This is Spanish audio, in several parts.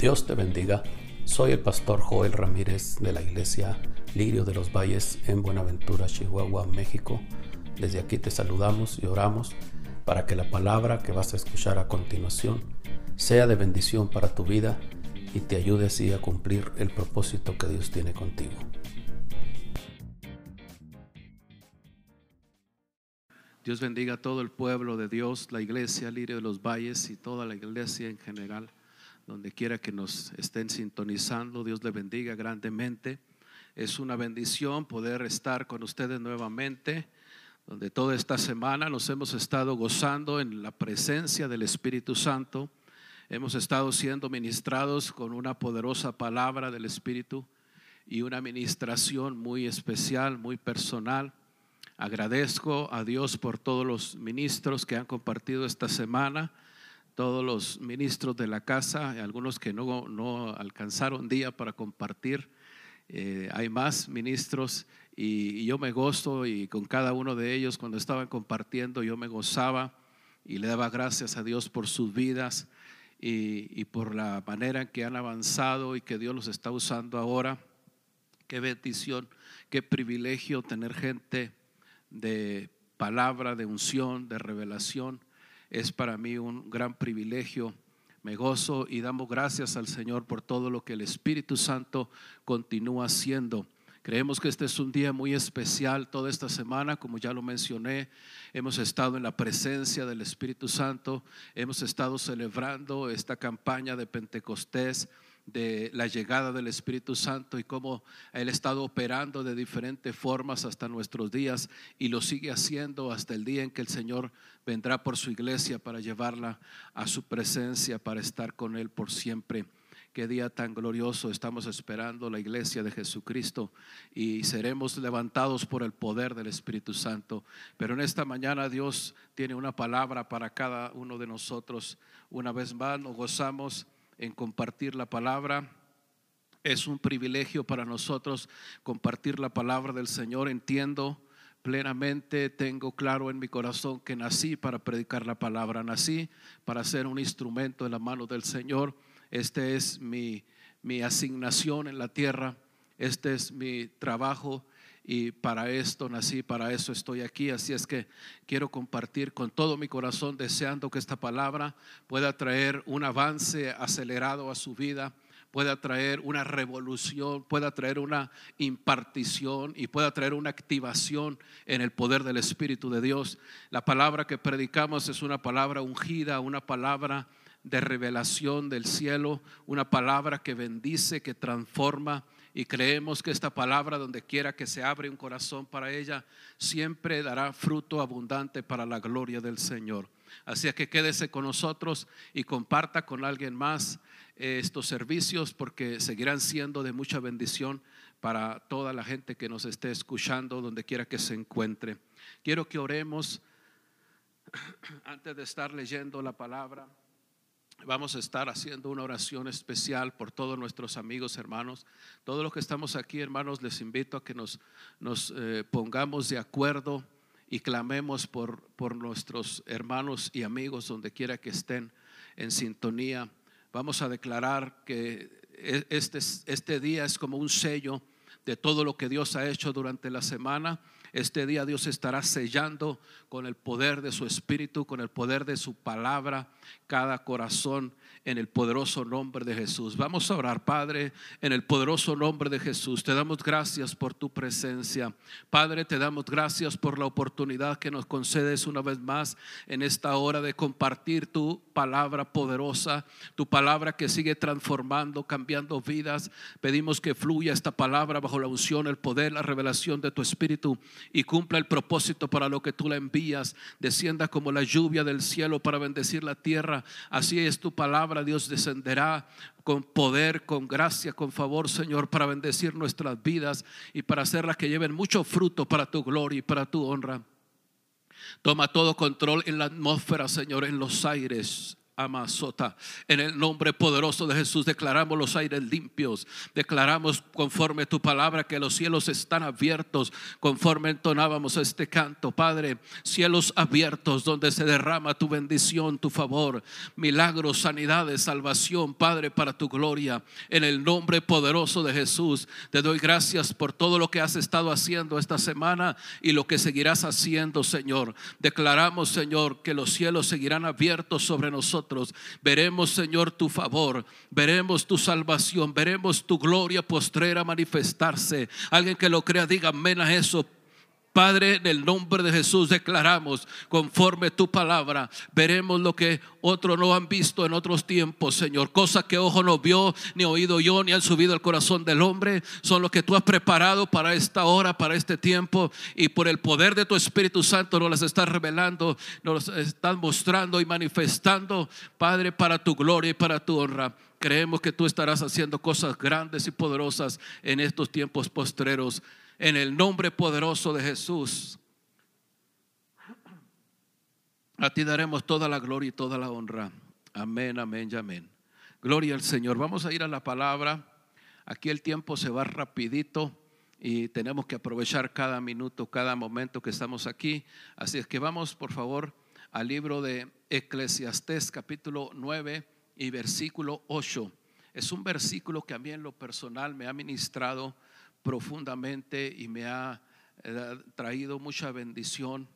Dios te bendiga. Soy el pastor Joel Ramírez de la iglesia Lirio de los Valles en Buenaventura, Chihuahua, México. Desde aquí te saludamos y oramos para que la palabra que vas a escuchar a continuación sea de bendición para tu vida y te ayude así a cumplir el propósito que Dios tiene contigo. Dios bendiga a todo el pueblo de Dios, la iglesia Lirio de los Valles y toda la iglesia en general donde quiera que nos estén sintonizando. Dios le bendiga grandemente. Es una bendición poder estar con ustedes nuevamente, donde toda esta semana nos hemos estado gozando en la presencia del Espíritu Santo. Hemos estado siendo ministrados con una poderosa palabra del Espíritu y una ministración muy especial, muy personal. Agradezco a Dios por todos los ministros que han compartido esta semana todos los ministros de la casa, algunos que no, no alcanzaron día para compartir. Eh, hay más ministros y, yo me gozo y con cada uno de ellos cuando estaban compartiendo yo me gozaba y le daba gracias a Dios por sus vidas y, y por la manera en que han avanzado y que Dios los está usando ahora. Qué bendición, qué privilegio tener gente de palabra, de unción, de revelación es para mí un gran privilegio. Me gozo y damos gracias al Señor por todo lo que el Espíritu Santo continúa haciendo. Creemos que este es un día muy especial toda esta semana, como ya lo mencioné. Hemos estado en la presencia del Espíritu Santo, hemos estado celebrando esta campaña de Pentecostés de la llegada del Espíritu Santo y cómo Él ha estado operando de diferentes formas hasta nuestros días y lo sigue haciendo hasta el día en que el Señor vendrá por su iglesia para llevarla a su presencia, para estar con Él por siempre. Qué día tan glorioso estamos esperando la iglesia de Jesucristo y seremos levantados por el poder del Espíritu Santo. Pero en esta mañana Dios tiene una palabra para cada uno de nosotros. Una vez más nos gozamos en compartir la palabra. Es un privilegio para nosotros compartir la palabra del Señor. Entiendo plenamente, tengo claro en mi corazón que nací para predicar la palabra, nací para ser un instrumento en la mano del Señor. Este es mi, mi asignación en la tierra, este es mi trabajo y para esto nací, para eso estoy aquí. Así es que quiero compartir con todo mi corazón, deseando que esta palabra pueda traer un avance acelerado a su vida, pueda traer una revolución, pueda traer una impartición y pueda traer una activación en el poder del Espíritu de Dios. La palabra que predicamos es una palabra ungida, una palabra de revelación del cielo, una palabra que bendice, que transforma y creemos que esta palabra, donde quiera que se abre un corazón para ella, siempre dará fruto abundante para la gloria del Señor. Así que quédese con nosotros y comparta con alguien más eh, estos servicios porque seguirán siendo de mucha bendición para toda la gente que nos esté escuchando, donde quiera que se encuentre. Quiero que oremos antes de estar leyendo la palabra. Vamos a estar haciendo una oración especial por todos nuestros amigos, hermanos. Todos los que estamos aquí, hermanos, les invito a que nos, eh, pongamos de acuerdo y clamemos por, por nuestros hermanos y amigos donde quiera que estén en sintonía. Vamos a declarar que e, este, este día es como un sello de todo lo que Dios ha hecho durante la semana este día Dios estará sellando con el poder de su Espíritu, con el poder de su palabra, cada corazón en el poderoso nombre de Jesús. Vamos a orar, Padre, en el poderoso nombre de Jesús. Te damos gracias por tu presencia. Padre, te damos gracias por la oportunidad que nos concedes una vez más en esta hora de compartir tu palabra poderosa, tu palabra que sigue transformando, cambiando vidas. Pedimos que fluya esta palabra bajo la unción, el poder, la revelación de tu Espíritu y cumpla el propósito para lo que tú la envías. Descienda como la lluvia del cielo para bendecir la tierra. Así es tu palabra, Dios descenderá con poder, con gracia, con favor, Señor, para bendecir nuestras vidas y para hacerlas que lleven mucho fruto para tu gloria y para tu honra. Toma todo control en la atmósfera, Señor, en los aires Amasota. En el nombre poderoso de Jesús declaramos los aires limpios. Declaramos conforme tu palabra que los cielos están abiertos. Conforme entonábamos este canto, Padre, cielos abiertos donde se derrama tu bendición, tu favor, milagros, sanidades, salvación, Padre, para tu gloria. En el nombre poderoso de Jesús, te doy gracias por todo lo que has estado haciendo esta semana y lo que seguirás haciendo, Señor. Declaramos, Señor, que los cielos seguirán abiertos sobre nosotros. Veremos, Señor, tu favor, veremos tu salvación, veremos tu gloria postrera manifestarse. Alguien que lo crea, diga amén a eso. Padre, en el nombre de Jesús declaramos, conforme tu palabra, veremos lo que otros no han visto en otros tiempos, Señor. Cosas que ojo no vio, ni oído yo, ni han subido al corazón del hombre, son lo que tú has preparado para esta hora, para este tiempo, y por el poder de tu Espíritu Santo nos las estás revelando, nos las estás mostrando y manifestando, Padre, para tu gloria y para tu honra. Creemos que tú estarás haciendo cosas grandes y poderosas en estos tiempos postreros en el nombre poderoso de Jesús. A ti daremos toda la gloria y toda la honra. Amén, amén y amén. Gloria al Señor. Vamos a ir a la palabra. Aquí el tiempo se va rapidito y tenemos que aprovechar cada minuto, cada momento que estamos aquí. Así es que vamos, por favor, al libro de Eclesiastés capítulo 9 y versículo 8. Es un versículo que a mí en lo personal me ha ministrado profundamente y me ha eh, traído mucha bendición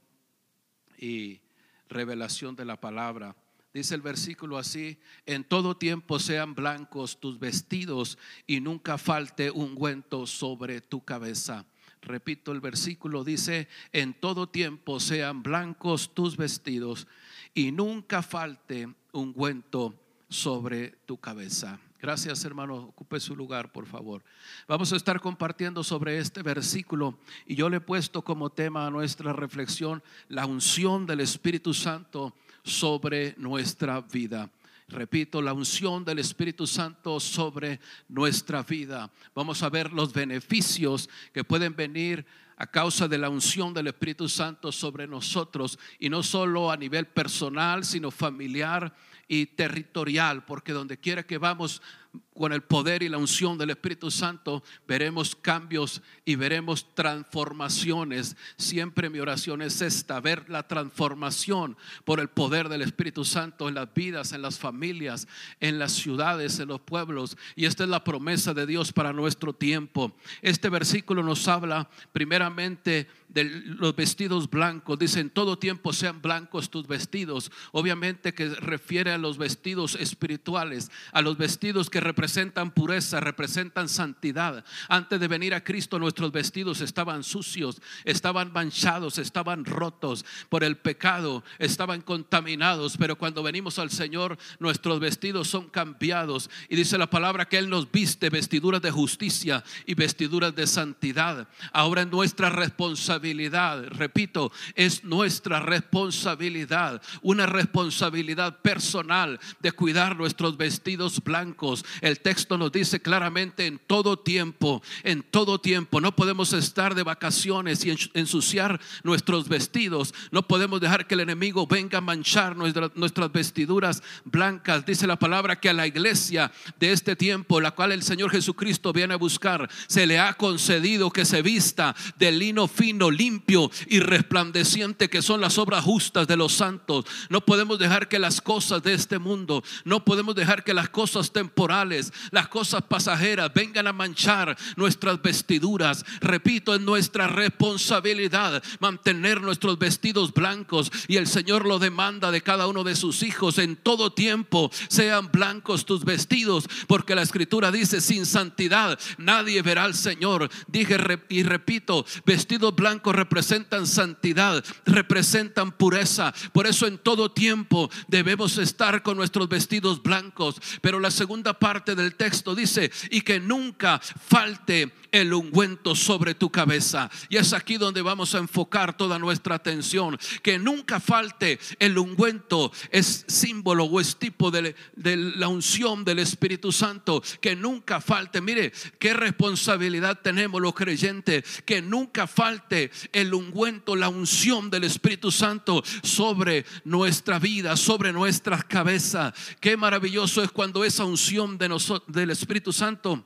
y revelación de la palabra. Dice el versículo así, en todo tiempo sean blancos tus vestidos y nunca falte ungüento sobre tu cabeza. Repito, el versículo dice, en todo tiempo sean blancos tus vestidos y nunca falte ungüento sobre tu cabeza. Gracias, hermano. Ocupe su lugar, por favor. Vamos a estar compartiendo sobre este versículo y yo le he puesto como tema a nuestra reflexión la unción del Espíritu Santo sobre nuestra vida. Repito, la unción del Espíritu Santo sobre nuestra vida. Vamos a ver los beneficios que pueden venir a causa de la unción del Espíritu Santo sobre nosotros y no solo a nivel personal, sino familiar y territorial, porque donde quiera que vamos con el poder y la unción del Espíritu Santo, veremos cambios y veremos transformaciones. Siempre mi oración es esta, ver la transformación por el poder del Espíritu Santo en las vidas, en las familias, en las ciudades, en los pueblos. Y esta es la promesa de Dios para nuestro tiempo. Este versículo nos habla primeramente de los vestidos blancos. Dice, en todo tiempo sean blancos tus vestidos. Obviamente que refiere a los vestidos espirituales, a los vestidos que representan pureza, representan santidad. Antes de venir a Cristo nuestros vestidos estaban sucios, estaban manchados, estaban rotos por el pecado, estaban contaminados. Pero cuando venimos al Señor, nuestros vestidos son cambiados. Y dice la palabra que Él nos viste vestiduras de justicia y vestiduras de santidad. Ahora es nuestra responsabilidad, repito, es nuestra responsabilidad, una responsabilidad personal de cuidar nuestros vestidos blancos, el texto nos dice claramente en todo tiempo, en todo tiempo, no podemos estar de vacaciones y ensuciar nuestros vestidos, no podemos dejar que el enemigo venga a manchar nuestras vestiduras blancas. Dice la palabra que a la iglesia de este tiempo, la cual el Señor Jesucristo viene a buscar, se le ha concedido que se vista de lino fino, limpio y resplandeciente, que son las obras justas de los santos. No podemos dejar que las cosas de este mundo, no podemos dejar que las cosas temporales, las cosas pasajeras vengan a manchar nuestras vestiduras. Repito, es nuestra responsabilidad mantener nuestros vestidos blancos y el Señor lo demanda de cada uno de sus hijos en todo tiempo. Sean blancos tus vestidos, porque la escritura dice, sin santidad nadie verá al Señor. Dije y repito, vestidos blancos representan santidad, representan pureza. Por eso en todo tiempo debemos estar con nuestros vestidos blancos. Pero la segunda parte del texto dice, y que nunca falte el ungüento sobre tu cabeza. Y es aquí donde vamos a enfocar toda nuestra atención. Que nunca falte el ungüento. Es símbolo o es tipo de, la unción del Espíritu Santo. Que nunca falte. Mire, qué responsabilidad tenemos los creyentes. Que nunca falte el ungüento, la unción del Espíritu Santo sobre nuestra vida, sobre nuestras cabezas. Qué maravilloso es cuando esa unción de del Espíritu Santo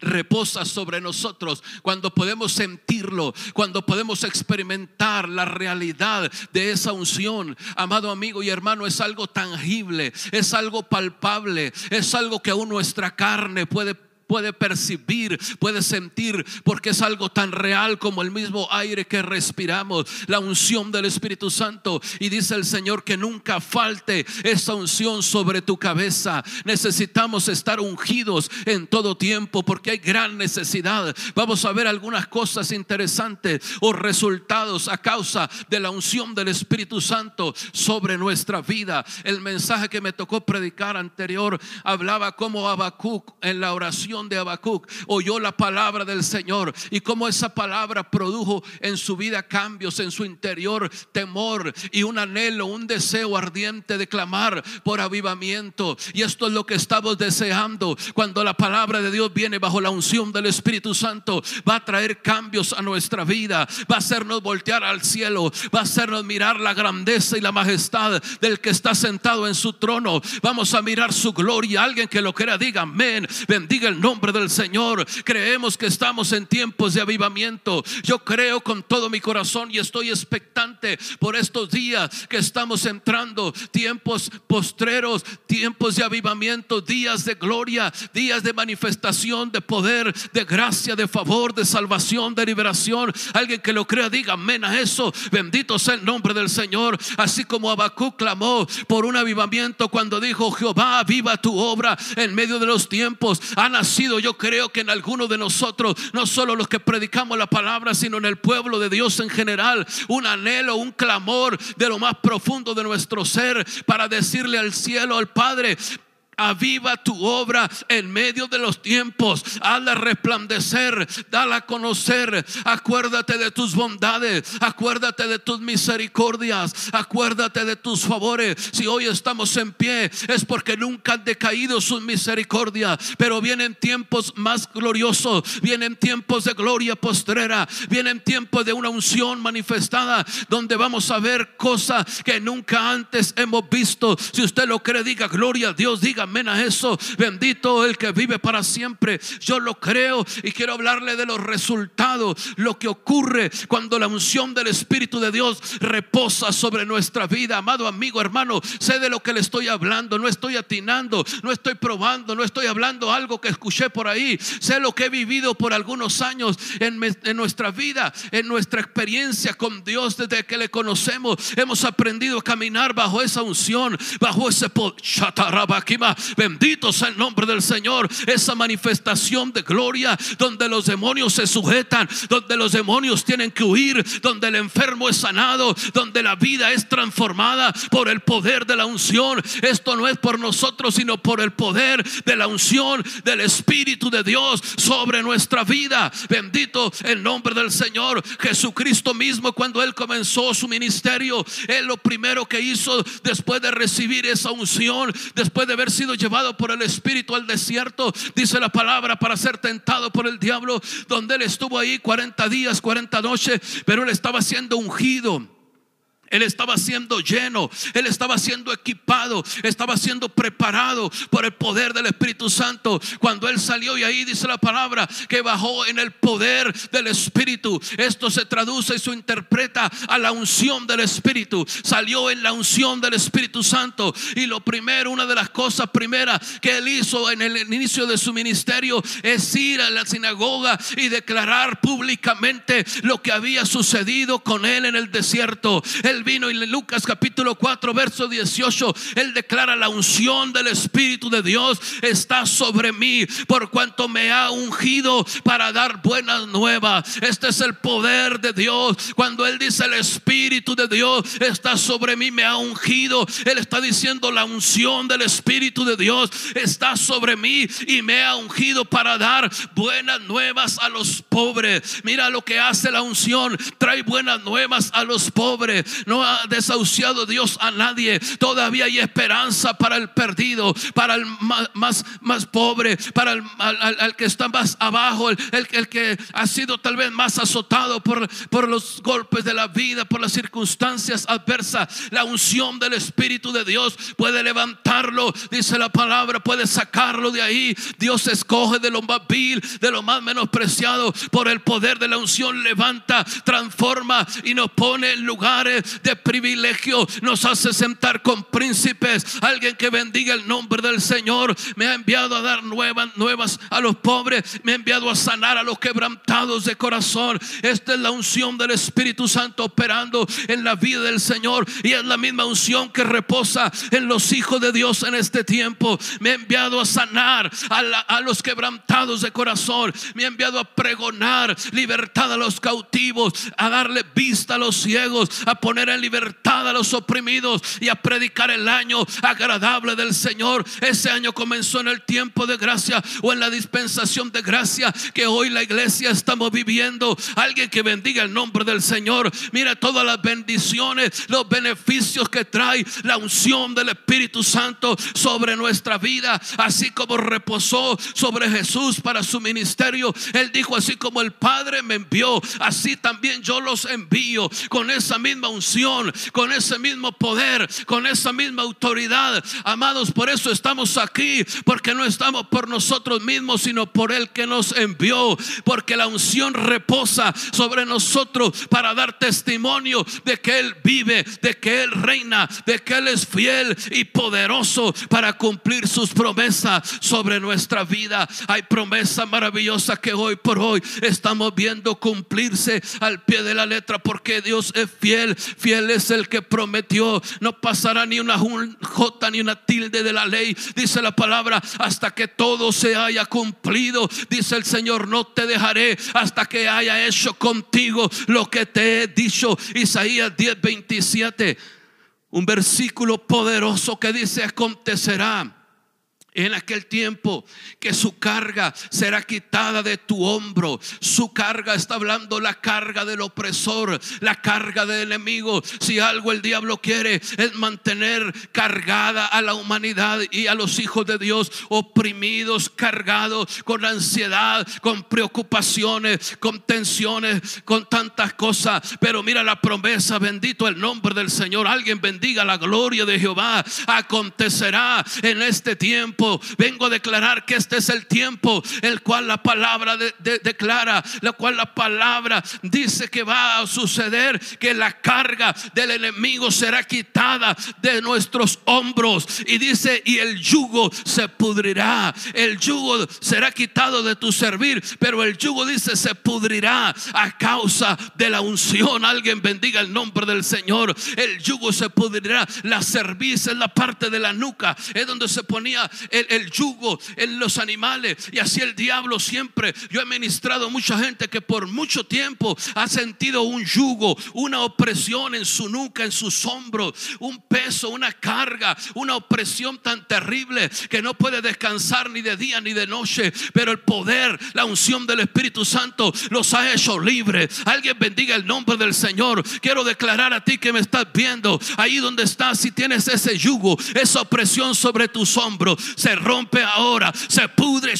reposa sobre nosotros, cuando podemos sentirlo, cuando podemos experimentar la realidad de esa unción. Amado amigo y hermano, es algo tangible, es algo palpable, es algo que aún nuestra carne puede puede percibir, puede sentir, porque es algo tan real como el mismo aire que respiramos, la unción del Espíritu Santo. Y dice el Señor que nunca falte esa unción sobre tu cabeza. Necesitamos estar ungidos en todo tiempo porque hay gran necesidad. Vamos a ver algunas cosas interesantes o resultados a causa de la unción del Espíritu Santo sobre nuestra vida. El mensaje que me tocó predicar anterior hablaba como Habacuc en la oración de Habacuc oyó la palabra del Señor y cómo esa palabra produjo en su vida cambios, en su interior temor y un anhelo, un deseo ardiente de clamar por avivamiento. Y esto es lo que estamos deseando cuando la palabra de Dios viene bajo la unción del Espíritu Santo. Va a traer cambios a nuestra vida, va a hacernos voltear al cielo, va a hacernos mirar la grandeza y la majestad del que está sentado en su trono. Vamos a mirar su gloria. Alguien que lo quiera diga amén. Bendiga el nombre nombre del Señor. Creemos que estamos en tiempos de avivamiento. Yo creo con todo mi corazón y estoy expectante por estos días que estamos entrando. Tiempos postreros, tiempos de avivamiento, días de gloria, días de manifestación, de poder, de gracia, de favor, de salvación, de liberación. Alguien que lo crea, diga amén a eso. Bendito sea el nombre del Señor. Así como Habacuc clamó por un avivamiento cuando dijo: Jehová, viva tu obra en medio de los tiempos. Ha nacido yo creo que en algunos de nosotros, no solo los que predicamos la palabra, sino en el pueblo de Dios en general, un anhelo, un clamor de lo más profundo de nuestro ser para decirle al cielo, al Padre, Aviva tu obra en medio de los tiempos. Hazla resplandecer. Dala a conocer. Acuérdate de tus bondades. Acuérdate de tus misericordias. Acuérdate de tus favores. Si hoy estamos en pie es porque nunca han decaído sus misericordias. Pero vienen tiempos más gloriosos. Vienen tiempos de gloria postrera. Vienen tiempos de una unción manifestada. Donde vamos a ver cosas que nunca antes hemos visto. Si usted lo cree, diga gloria a Dios. Diga amén a eso. Bendito el que vive para siempre. Yo lo creo y quiero hablarle de los resultados, lo que ocurre cuando la unción del Espíritu de Dios reposa sobre nuestra vida. Amado amigo, hermano, sé de lo que le estoy hablando. No estoy atinando, no estoy probando, no estoy hablando algo que escuché por ahí. Sé lo que he vivido por algunos años en, en nuestra vida, en nuestra experiencia con Dios desde que le conocemos. Hemos aprendido a caminar bajo esa unción, bajo ese poder. Bendito sea el nombre del Señor. Esa manifestación de gloria donde los demonios se sujetan, donde los demonios tienen que huir, donde el enfermo es sanado, donde la vida es transformada por el poder de la unción. Esto no es por nosotros, sino por el poder de la unción del Espíritu de Dios sobre nuestra vida. Bendito el nombre del Señor. Jesucristo mismo cuando Él comenzó su ministerio, Él lo primero que hizo después de recibir esa unción, después de haber sido llevado por el Espíritu al desierto, dice la palabra, para ser tentado por el diablo, donde él estuvo ahí 40 días, 40 noches, pero él estaba siendo ungido él estaba siendo lleno, él estaba siendo equipado, estaba siendo preparado por el poder del Espíritu Santo. Cuando él salió y ahí dice la palabra que bajó en el poder del Espíritu. Esto se traduce y se interpreta a la unción del Espíritu. Salió en la unción del Espíritu Santo. Y lo primero, una de las cosas primeras que él hizo en el inicio de su ministerio es ir a la sinagoga y declarar públicamente lo que había sucedido con él en el desierto. Vino y Lucas capítulo 4, verso 18, Él declara la unción del Espíritu de Dios está sobre mí por cuanto me ha ungido para dar buenas nuevas. Este es el poder de Dios. Cuando Él dice el Espíritu de Dios está sobre mí, me ha ungido. Él está diciendo la unción del Espíritu de Dios está sobre mí y me ha ungido para dar buenas nuevas a los pobres. Mira lo que hace la unción. Trae buenas nuevas a los pobres. No ha desahuciado Dios a nadie. Todavía hay esperanza para el perdido, para el más, más, pobre, para el que está más abajo, el, el, que ha sido tal vez más azotado por, por los golpes de la vida, por las circunstancias adversas. La unción del Espíritu de Dios puede levantarlo, dice la palabra, puede sacarlo de ahí. Dios escoge de lo más vil, de lo más menospreciado, por el poder de la unción levanta, transforma y nos pone en lugares de privilegio, nos hace sentar con príncipes. Alguien que bendiga el nombre del Señor me ha enviado a dar nuevas, nuevas a los pobres, me ha enviado a sanar a los quebrantados de corazón. Esta es la unción del Espíritu Santo operando en la vida del Señor y es la misma unción que reposa en los hijos de Dios en este tiempo. Me ha enviado a sanar a, a los quebrantados de corazón, me ha enviado a pregonar libertad a los cautivos, a darle vista a los ciegos, a poner en libertad a los oprimidos y a predicar el año agradable del Señor. Ese año comenzó en el tiempo de gracia o en la dispensación de gracia que hoy la iglesia estamos viviendo. Alguien que bendiga el nombre del Señor. Mira todas las bendiciones, los beneficios que trae la unción del Espíritu Santo sobre nuestra vida, así como reposó sobre Jesús para su ministerio. Él dijo así como el Padre me envió, así también yo los envío con esa misma unción, con ese mismo poder, con esa misma autoridad. Amados, por eso estamos aquí, porque no estamos por nosotros mismos, sino por el que nos envió, porque la unción reposa sobre nosotros para dar testimonio de que Él vive, de que Él reina, de que Él es fiel y poderoso para cumplir sus promesas sobre nuestra vida. Hay promesas maravillosas que hoy por hoy estamos viendo cumplirse al pie de la letra, porque Dios es fiel, fiel es el que prometió, no pasará ni una jota ni una tilde de la ley, dice la palabra, hasta que todo se haya cumplido. Dice el Señor, no te dejaré hasta que haya hecho contigo lo que te he dicho. Isaías 10, 27. Un versículo poderoso que dice, acontecerá en aquel tiempo que su carga será quitada de tu hombro. Su carga está hablando la carga del opresor, la carga del enemigo. Si algo el diablo quiere es mantener cargada a la humanidad y a los hijos de Dios oprimidos, cargados con ansiedad, con preocupaciones, con tensiones, con tantas cosas. Pero mira la promesa, bendito el nombre del Señor. Alguien bendiga la gloria de Jehová. Acontecerá en este tiempo vengo a declarar que este es el tiempo el cual la palabra declara, la cual la palabra dice que va a suceder, que la carga del enemigo será quitada de nuestros hombros. Y dice, y el yugo se pudrirá, el yugo será quitado de tu servir, pero el yugo dice se pudrirá a causa de la unción. Alguien bendiga el nombre del Señor. El yugo se pudrirá, la cerviz en la parte de la nuca, es donde se ponía yugo en los animales. Y así el diablo siempre. Yo he ministrado mucha gente que por mucho tiempo ha sentido un yugo, una opresión en su nuca, en sus hombros, un peso, una carga, una opresión tan terrible que no puede descansar ni de día ni de noche. Pero el poder, la unción del Espíritu Santo los ha hecho libres. Alguien bendiga el nombre del Señor. Quiero declarar a ti que me estás viendo, ahí donde estás, si tienes ese yugo, esa opresión sobre tus hombros, se rompe ahora, se pudre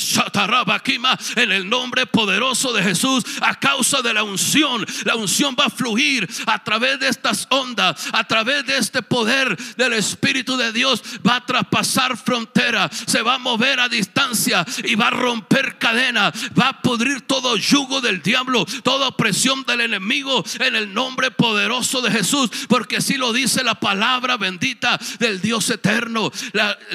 en el nombre poderoso de Jesús a causa de la unción. La unción va a fluir a través de estas ondas, a través de este poder del Espíritu de Dios, va a traspasar frontera, se va a mover a distancia y va a romper cadenas, va a pudrir todo yugo del diablo, toda opresión del enemigo en el nombre poderoso de Jesús, porque así lo dice la palabra bendita del Dios eterno.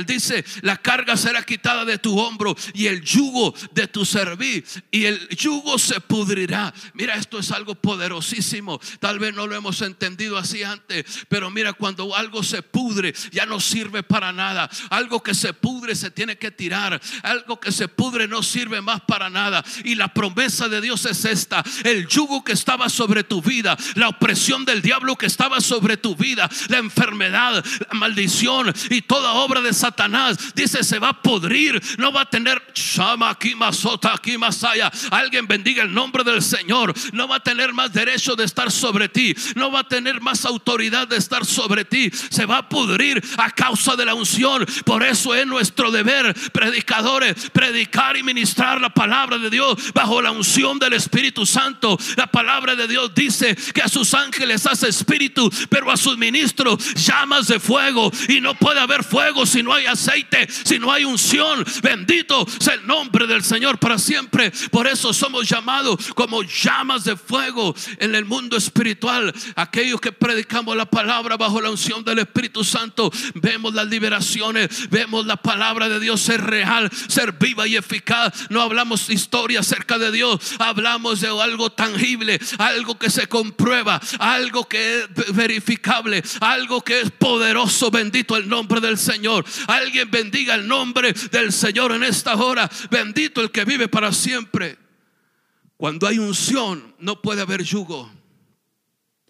dice la carga será quitada de tu hombro y el yugo de tu servir y el yugo se pudrirá. Mira, esto es algo poderosísimo. Tal vez no lo hemos entendido así antes, pero mira, cuando algo se pudre, ya no sirve para nada. Algo que se pudre se tiene que tirar. Algo que se pudre no sirve más para nada. Y la promesa de Dios es esta: el yugo que estaba sobre tu vida, la opresión del diablo que estaba sobre tu vida, la enfermedad, la maldición y toda obra de Satanás, dice, se va a podrir, no va a tener Shama aquí masota aquí masaya. Alguien bendiga el nombre del Señor, no va a tener más derecho de estar sobre ti, no va a tener más autoridad de estar sobre ti, se va a pudrir a causa de la unción. Por eso es nuestro deber, predicadores, predicar y ministrar la palabra de Dios bajo la unción del Espíritu Santo. La palabra de Dios dice que a sus ángeles hace espíritu, pero a sus ministros llamas de fuego. Y no puede haber fuego si no hay aceite, no hay unción. Bendito sea el nombre del Señor para siempre. Por eso somos llamados como llamas de fuego en el mundo espiritual. Aquellos que predicamos la palabra bajo la unción del Espíritu Santo, vemos las liberaciones, vemos la palabra de Dios ser real, ser viva y eficaz. No hablamos historia acerca de Dios, hablamos de algo tangible, algo que se comprueba, algo que es verificable, algo que es poderoso. Bendito el nombre del Señor. Alguien bendiga el nombre del Señor en esta hora. Bendito el que vive para siempre. Cuando hay unción, no puede haber yugo.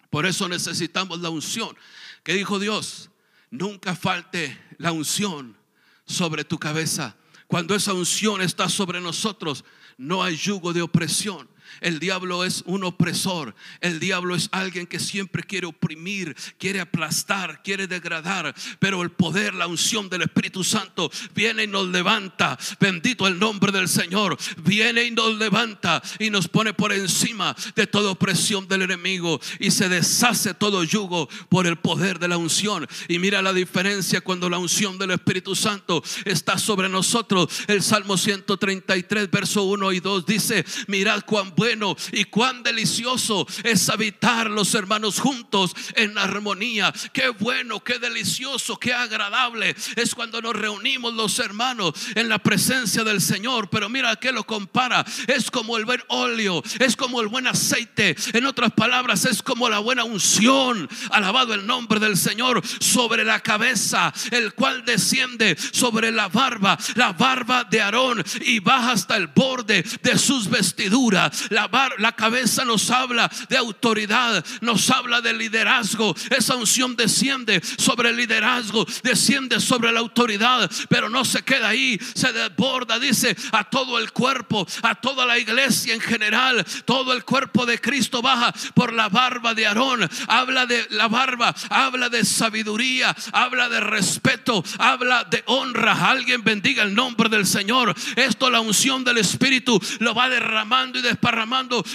Por eso necesitamos la unción. Que dijo Dios? Nunca falte la unción sobre tu cabeza. Cuando esa unción está sobre nosotros, no hay yugo de opresión. El diablo es un opresor. El diablo es alguien que siempre quiere oprimir, quiere aplastar, quiere degradar. Pero el poder, la unción del Espíritu Santo viene y nos levanta. Bendito el nombre del Señor. Viene y nos levanta y nos pone por encima de toda opresión del enemigo. Y se deshace todo yugo por el poder de la unción. Y mira la diferencia cuando la unción del Espíritu Santo está sobre nosotros. El Salmo 133, verso 1 y 2 dice, mirad cuán bueno y cuán delicioso es habitar los hermanos juntos en armonía. Qué bueno, qué delicioso, qué agradable es cuando nos reunimos los hermanos en la presencia del Señor. Pero mira que lo compara. Es como el buen óleo, es como el buen aceite. En otras palabras, es como la buena unción. Alabado el nombre del Señor sobre la cabeza, el cual desciende sobre la barba, la barba de Aarón y baja hasta el borde de sus vestiduras la, cabeza nos habla de autoridad, nos habla de liderazgo. Esa unción desciende sobre el liderazgo, desciende sobre la autoridad, pero no se queda ahí, se desborda, dice, a todo el cuerpo, a toda la iglesia en general, todo el cuerpo de Cristo baja por la barba de Aarón. Habla de la barba, habla de sabiduría, habla de respeto, habla de honra. Alguien bendiga el nombre del Señor. Esto la unción del Espíritu lo va derramando y desparramando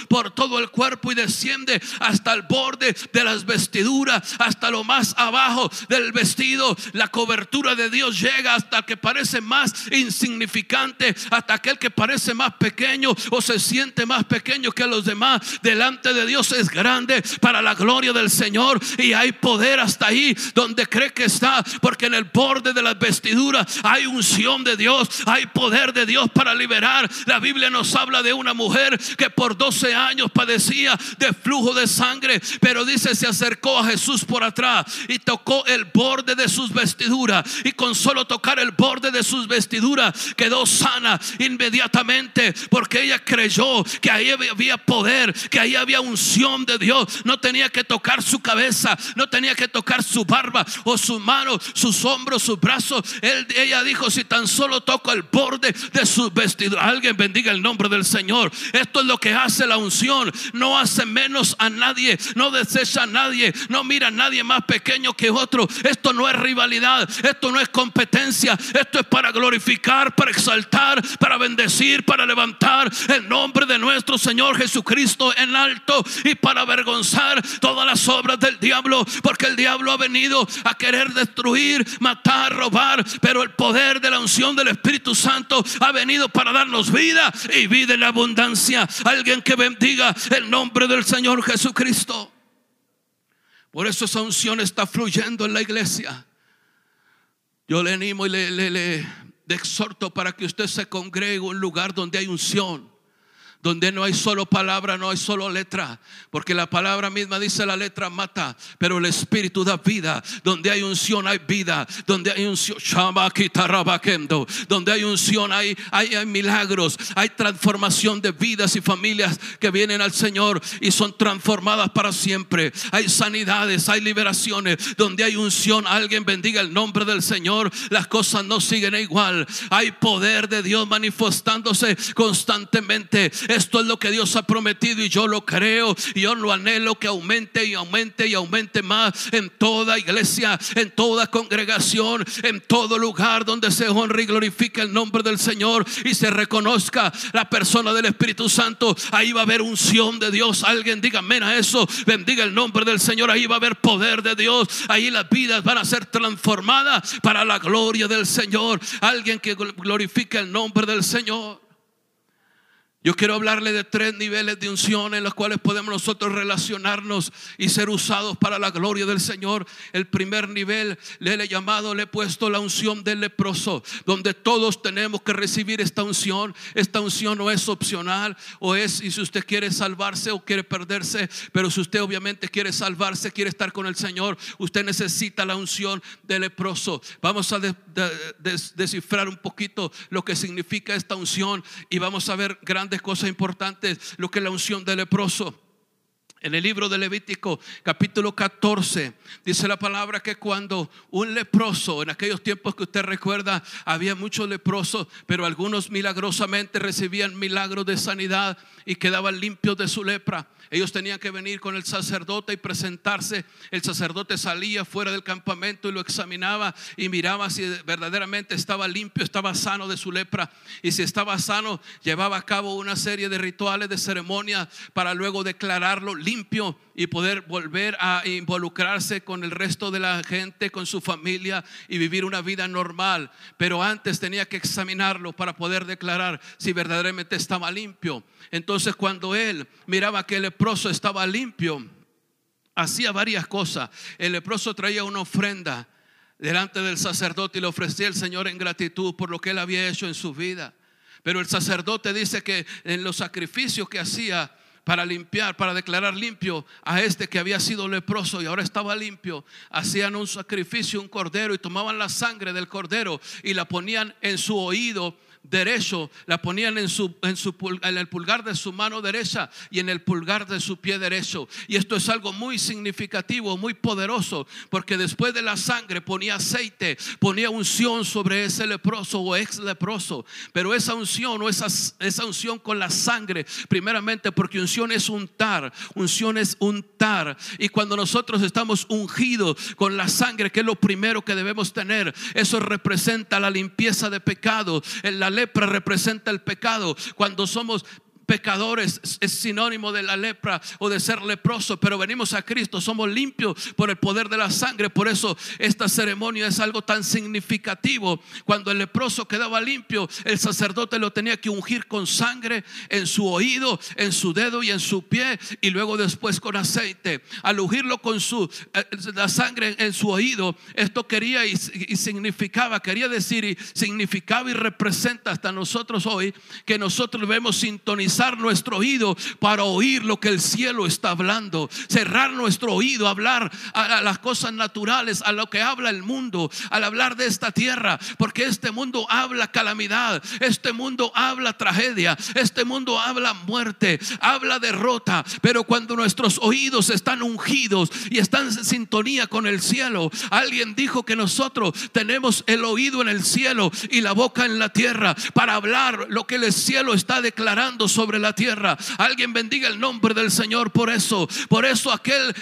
por todo el cuerpo y desciende hasta el borde de las vestiduras, hasta lo más abajo del vestido. La cobertura de Dios llega hasta que parece más insignificante, hasta aquel que parece más pequeño o se siente más pequeño que los demás. Delante de Dios es grande para la gloria del Señor y hay poder hasta ahí donde cree que está, porque en el borde de las vestiduras hay unción de Dios, hay poder de Dios para liberar. La Biblia nos habla de una mujer que por 12 años padecía de flujo de sangre, pero dice, se acercó a Jesús por atrás y tocó el borde de sus vestiduras y con solo tocar el borde de sus vestiduras quedó sana inmediatamente porque ella creyó que ahí había poder, que ahí había unción de Dios. No tenía que tocar su cabeza, no tenía que tocar su barba o sus manos, sus hombros, sus brazos. Ella dijo, si tan solo toco el borde de sus vestiduras, alguien bendiga el nombre del Señor. Esto es lo que hace la unción. No hace menos a nadie, no desecha a nadie, no mira a nadie más pequeño que otro. Esto no es rivalidad, esto no es competencia, esto es para glorificar, para exaltar, para bendecir, para levantar el nombre de nuestro Señor Jesucristo en alto y para avergonzar todas las obras del diablo, porque el diablo ha venido a querer destruir, matar, robar, pero el poder de la unción del Espíritu Santo ha venido para darnos vida y vida en abundancia. Alguien que bendiga el nombre del Señor Jesucristo. Por eso esa unción está fluyendo en la iglesia. Yo le animo y le, exhorto para que usted se congregue en un lugar donde hay unción donde no hay solo palabra, no hay solo letra, porque la palabra misma dice la letra mata, pero el espíritu da vida, donde hay unción hay vida, donde hay unción, donde hay unción hay, hay, hay milagros, hay transformación de vidas y familias que vienen al Señor y son transformadas para siempre, hay sanidades, hay liberaciones, donde hay unción, alguien bendiga el nombre del Señor, las cosas no siguen igual, hay poder de Dios manifestándose constantemente esto es lo que Dios ha prometido y yo lo creo y yo lo anhelo que aumente y aumente y aumente más en toda iglesia, en toda congregación, en todo lugar donde se honre y glorifique el nombre del Señor y se reconozca la persona del Espíritu Santo. Ahí va a haber unción de Dios. Alguien diga amén a eso. Bendiga el nombre del Señor. Ahí va a haber poder de Dios. Ahí las vidas van a ser transformadas para la gloria del Señor. Alguien que glorifique el nombre del Señor. Yo quiero hablarle de tres niveles de unción en los cuales podemos nosotros relacionarnos y ser usados para la gloria del Señor. El primer nivel le he llamado, le he puesto la unción del leproso, donde todos tenemos que recibir esta unción. Esta unción no es opcional o es, y si usted quiere salvarse o quiere perderse, pero si usted obviamente quiere salvarse, quiere estar con el Señor, usted necesita la unción del leproso. Vamos a descifrar un poquito lo que significa esta unción y vamos a ver grandes cosas importantes, lo que es la unción del leproso. En el libro de Levítico capítulo 14 dice la palabra que cuando un leproso, en aquellos tiempos que usted recuerda, había muchos leprosos, pero algunos milagrosamente recibían milagros de sanidad y quedaban limpios de su lepra. Ellos tenían que venir con el sacerdote y presentarse. El sacerdote salía fuera del campamento y lo examinaba y miraba si verdaderamente estaba limpio, estaba sano de su lepra. Y si estaba sano, llevaba a cabo una serie de rituales, de ceremonias para luego declararlo limpio y poder volver a involucrarse con el resto de la gente, con su familia y vivir una vida normal. Pero antes tenía que examinarlo para poder declarar si verdaderamente estaba limpio. Entonces cuando él miraba que el leproso estaba limpio, hacía varias cosas. El leproso traía una ofrenda delante del sacerdote y le ofrecía al Señor en gratitud por lo que él había hecho en su vida. Pero el sacerdote dice que en los sacrificios que hacía, para limpiar, para declarar limpio a este que había sido leproso y ahora estaba limpio, hacían un sacrificio, un cordero y tomaban la sangre del cordero y la ponían en su oído derecho la ponían en, su, en, su, en el pulgar de su mano derecha y en el pulgar de su pie derecho. Y esto es algo muy significativo, muy poderoso, porque después de la sangre ponía aceite, ponía unción sobre ese leproso o ex leproso. Pero esa unción o esa, esa unción con la sangre, primeramente porque unción es untar, unción es untar. Y cuando nosotros estamos ungidos con la sangre, que es lo primero que debemos tener, eso representa la limpieza de pecado. La lepra representa el pecado. Cuando somos pecadores es sinónimo de la lepra o de ser leproso, pero venimos a Cristo, somos limpios por el poder de la sangre. Por eso esta ceremonia es algo tan significativo. Cuando el leproso quedaba limpio, el sacerdote lo tenía que ungir con sangre en su oído, en su dedo y en su pie, y luego después con aceite. Al ungirlo con su eh, la sangre en su oído, esto quería y, y significaba, quería decir y significaba y representa hasta nosotros hoy que nosotros debemos sintonizar nuestro oído para oír lo que el cielo está hablando. Cerrar nuestro oído, hablar a, las cosas naturales, a lo que habla el mundo, al hablar de esta tierra, porque este mundo habla calamidad, este mundo habla tragedia, este mundo habla muerte, habla derrota, pero cuando nuestros oídos están ungidos y están en sintonía con el cielo, alguien dijo que nosotros tenemos el oído en el cielo y la boca en la tierra para hablar lo que el cielo está declarando sobre la tierra. Alguien bendiga el nombre del Señor por eso. Por eso aquel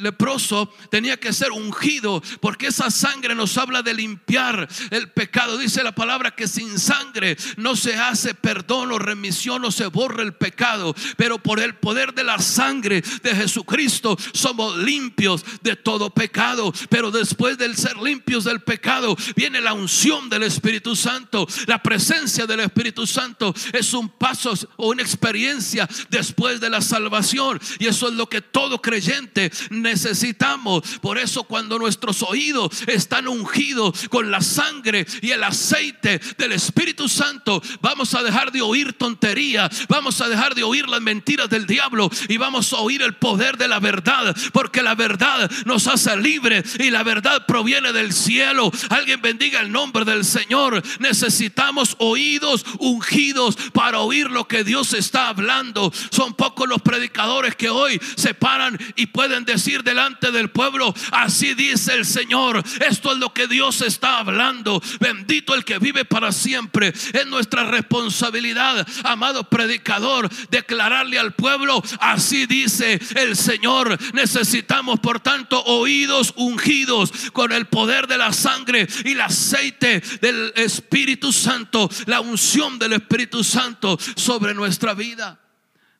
leproso tenía que ser ungido, porque esa sangre nos habla de limpiar el pecado. Dice la palabra que sin sangre no se hace perdón o remisión o se borra el pecado, pero por el poder de la sangre de Jesucristo somos limpios de todo pecado. Pero después del ser limpios del pecado viene la unción del Espíritu Santo. La presencia del Espíritu Santo es un pasos o una experiencia después de la salvación. Y eso es lo que todo creyente necesitamos. Por eso cuando nuestros oídos están ungidos con la sangre y el aceite del Espíritu Santo, vamos a dejar de oír tontería, vamos a dejar de oír las mentiras del diablo y vamos a oír el poder de la verdad, porque la verdad nos hace libres y la verdad proviene del cielo. Alguien bendiga el nombre del Señor. Necesitamos oídos ungidos oír lo que Dios está hablando. Son pocos los predicadores que hoy se paran y pueden decir delante del pueblo, así dice el Señor. Esto es lo que Dios está hablando. Bendito el que vive para siempre. Es nuestra responsabilidad, amado predicador, declararle al pueblo, así dice el Señor. Necesitamos, por tanto, oídos ungidos con el poder de la sangre y el aceite del Espíritu Santo, la unción del Espíritu Santo sobre nuestra vida.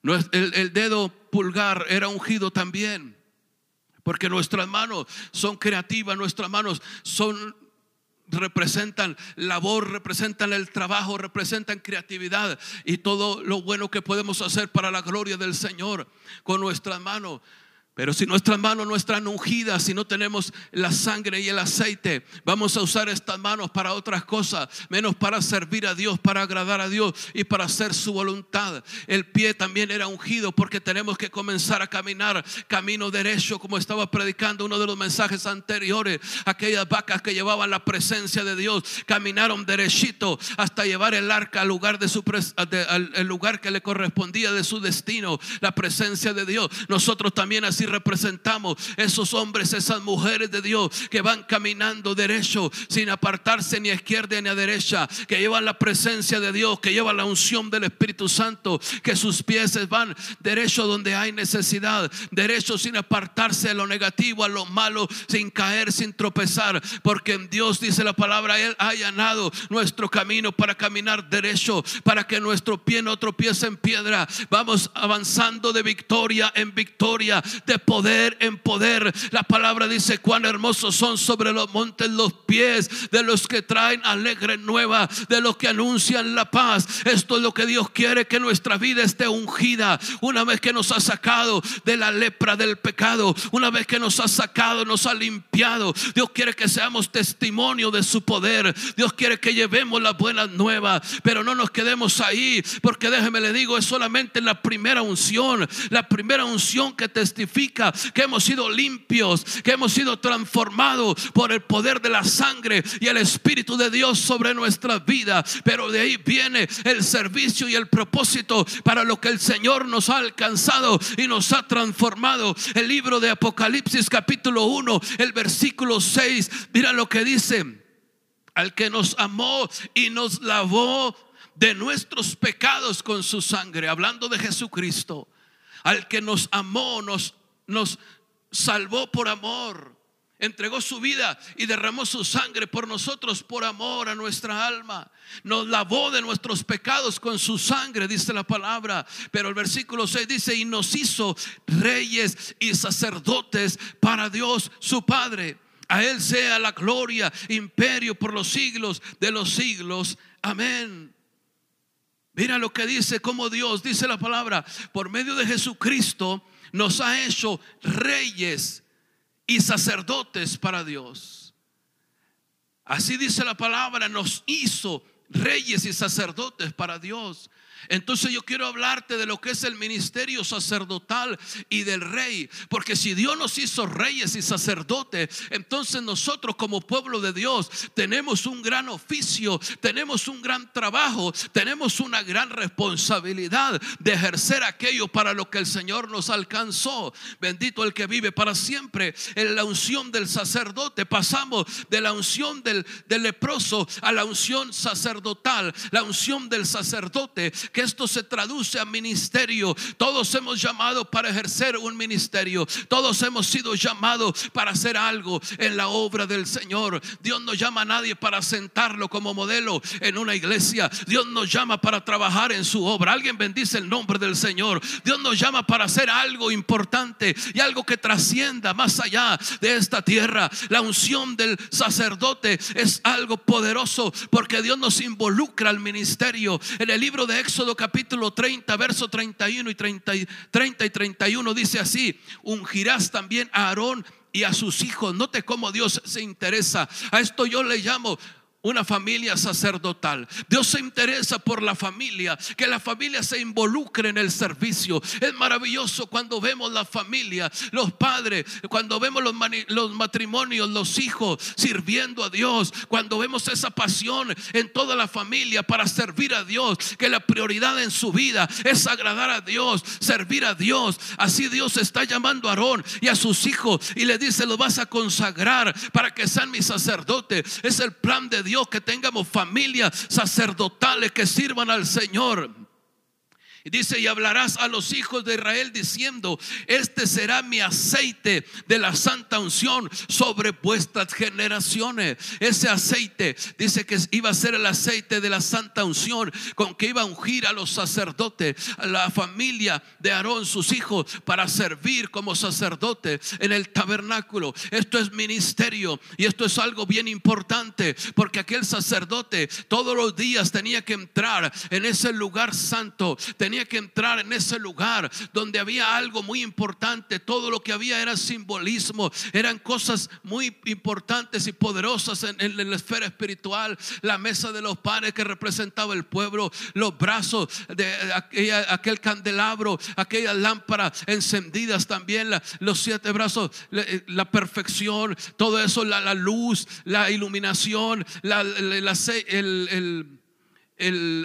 El, el dedo pulgar era ungido también. Porque nuestras manos son creativas, nuestras manos son representan labor, representan el trabajo, representan creatividad y todo lo bueno que podemos hacer para la gloria del Señor con nuestras manos. Pero si nuestras manos no están ungidas, si no tenemos la sangre y el aceite, vamos a usar estas manos para otras cosas, menos para servir a Dios, para agradar a Dios y para hacer su voluntad. El pie también era ungido porque tenemos que comenzar a caminar camino derecho, como estaba predicando uno de los mensajes anteriores. Aquellas vacas que llevaban la presencia de Dios caminaron derechito hasta llevar el arca al lugar de su lugar que le correspondía de su destino, la presencia de Dios. Nosotros también así representamos esos hombres, esas mujeres de Dios que van caminando derecho sin apartarse ni a izquierda ni a derecha, que llevan la presencia de Dios, que llevan la unción del Espíritu Santo, que sus pies van derecho donde hay necesidad, derecho sin apartarse a lo negativo, a lo malo, sin caer, sin tropezar, porque en Dios dice la palabra, Él ha allanado nuestro camino para caminar derecho, para que nuestro pie no tropiece en piedra. Vamos avanzando de victoria en victoria, de poder en poder. La palabra dice cuán hermosos son sobre los montes los pies de los que traen alegre nueva, de los que anuncian la paz. Esto es lo que Dios quiere, que nuestra vida esté ungida. Una vez que nos ha sacado de la lepra del pecado, una vez que nos ha sacado, nos ha limpiado. Dios quiere que seamos testimonio de su poder. Dios quiere que llevemos las buenas nuevas, pero no nos quedemos ahí, porque déjeme le digo, es solamente la primera unción, la primera unción que testifica que hemos sido limpios, que hemos sido transformados por el poder de la sangre y el Espíritu de Dios sobre nuestra vida. Pero de ahí viene el servicio y el propósito para lo que el Señor nos ha alcanzado y nos ha transformado. El libro de Apocalipsis capítulo 1, el versículo 6, mira lo que dice. Al que nos amó y nos lavó de nuestros pecados con su sangre, hablando de Jesucristo, al que nos amó, nos nos salvó por amor, entregó su vida y derramó su sangre por nosotros por amor a nuestra alma. Nos lavó de nuestros pecados con su sangre, dice la palabra. Pero el versículo 6 dice, y nos hizo reyes y sacerdotes para Dios su Padre. A Él sea la gloria, imperio por los siglos de los siglos. Amén. Mira lo que dice, como Dios, dice la palabra, por medio de Jesucristo nos ha hecho reyes y sacerdotes para Dios. Así dice la palabra, nos hizo reyes y sacerdotes para Dios. Entonces yo quiero hablarte de lo que es el ministerio sacerdotal y del rey. Porque si Dios nos hizo reyes y sacerdotes, entonces nosotros como pueblo de Dios tenemos un gran oficio, tenemos un gran trabajo, tenemos una gran responsabilidad de ejercer aquello para lo que el Señor nos alcanzó. Bendito el que vive para siempre. En la unción del sacerdote pasamos de la unción del, del leproso a la unción sacerdotal, la unción del sacerdote que esto se traduce a ministerio. Todos hemos llamado para ejercer un ministerio. Todos hemos sido llamados para hacer algo en la obra del Señor. Dios no llama a nadie para sentarlo como modelo en una iglesia. Dios nos llama para trabajar en su obra. Alguien bendice el nombre del Señor. Dios nos llama para hacer algo importante y algo que trascienda más allá de esta tierra. La unción del sacerdote es algo poderoso porque Dios nos involucra al ministerio. En el libro de Éxodo Éxodo capítulo 30, verso 31 y 30, 30 y 31 dice así, ungirás también a Aarón y a sus hijos. Note cómo Dios se interesa. A esto yo le llamo una familia sacerdotal. Dios se interesa por la familia, que la familia se involucre en el servicio. Es maravilloso cuando vemos la familia, los padres, cuando vemos los, los, matrimonios, los hijos sirviendo a Dios, cuando vemos esa pasión en toda la familia para servir a Dios, que la prioridad en su vida es agradar a Dios, servir a Dios. Así Dios está llamando a Aarón y a sus hijos y le dice, lo vas a consagrar para que sean mis sacerdotes. Es el plan de Dios que tengamos familias sacerdotales que sirvan al Señor. Dice, y hablarás a los hijos de Israel diciendo, este será mi aceite de la santa unción sobre vuestras generaciones. Ese aceite dice que iba a ser el aceite de la santa unción con que iba a ungir a los sacerdotes, a la familia de Aarón, sus hijos, para servir como sacerdote en el tabernáculo. Esto es ministerio y esto es algo bien importante porque aquel sacerdote todos los días tenía que entrar en ese lugar santo. Tenía que entrar en ese lugar donde había algo muy importante. Todo lo que había era simbolismo, eran cosas muy importantes y poderosas en, la esfera espiritual. La mesa de los panes que representaba el pueblo, los brazos de aquel candelabro, aquellas lámparas encendidas también, los siete brazos, la, perfección, todo eso, la, luz, la iluminación, la, el el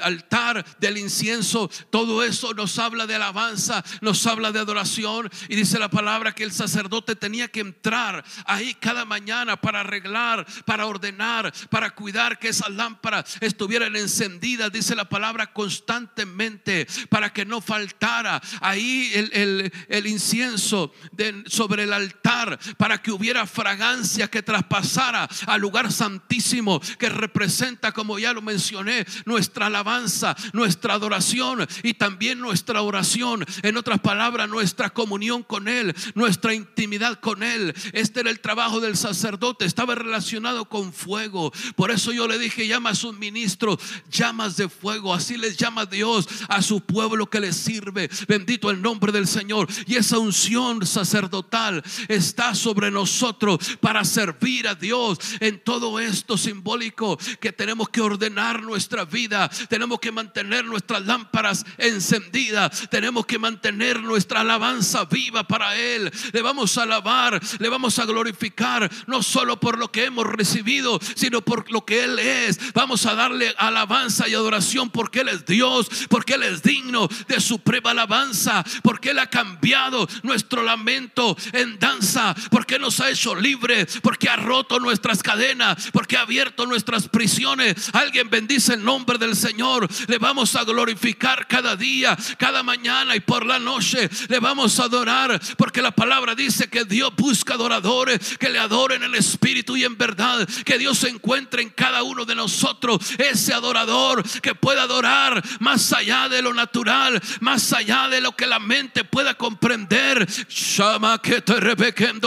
altar del incienso, todo eso nos habla de alabanza, nos habla de adoración. Y dice la palabra que el sacerdote tenía que entrar ahí cada mañana para arreglar, para ordenar, para cuidar que esas lámparas estuvieran encendidas, dice la palabra constantemente, para que no faltara ahí el, incienso sobre el altar, para que hubiera fragancia que traspasara al lugar santísimo que representa, como ya lo mencioné, nuestra alabanza, nuestra adoración y también nuestra oración. En otras palabras, nuestra comunión con Él, nuestra intimidad con Él. Este era el trabajo del sacerdote, estaba relacionado con fuego. Por eso yo le dije, llama a sus ministros llamas de fuego. Así les llama Dios a su pueblo que les sirve. Bendito el nombre del Señor. Y esa unción sacerdotal está sobre nosotros para servir a Dios en todo esto simbólico que tenemos que ordenar nuestra vida tenemos que mantener nuestras lámparas encendidas. Tenemos que mantener nuestra alabanza viva para Él. Le vamos a alabar, le vamos a glorificar, no solo por lo que hemos recibido, sino por lo que Él es. Vamos a darle alabanza y adoración porque Él es Dios, porque Él es digno de suprema alabanza, porque Él ha cambiado nuestro lamento en danza, porque nos ha hecho libres, porque ha roto nuestras cadenas, porque ha abierto nuestras prisiones. Alguien bendice el nombre del Señor. Le vamos a glorificar cada día, cada mañana y por la noche. Le vamos a adorar porque la palabra dice que Dios busca adoradores que le adoren en espíritu y en verdad. Que Dios se encuentre en cada uno de nosotros ese adorador que pueda adorar más allá de lo natural, más allá de lo que la mente pueda comprender. Que te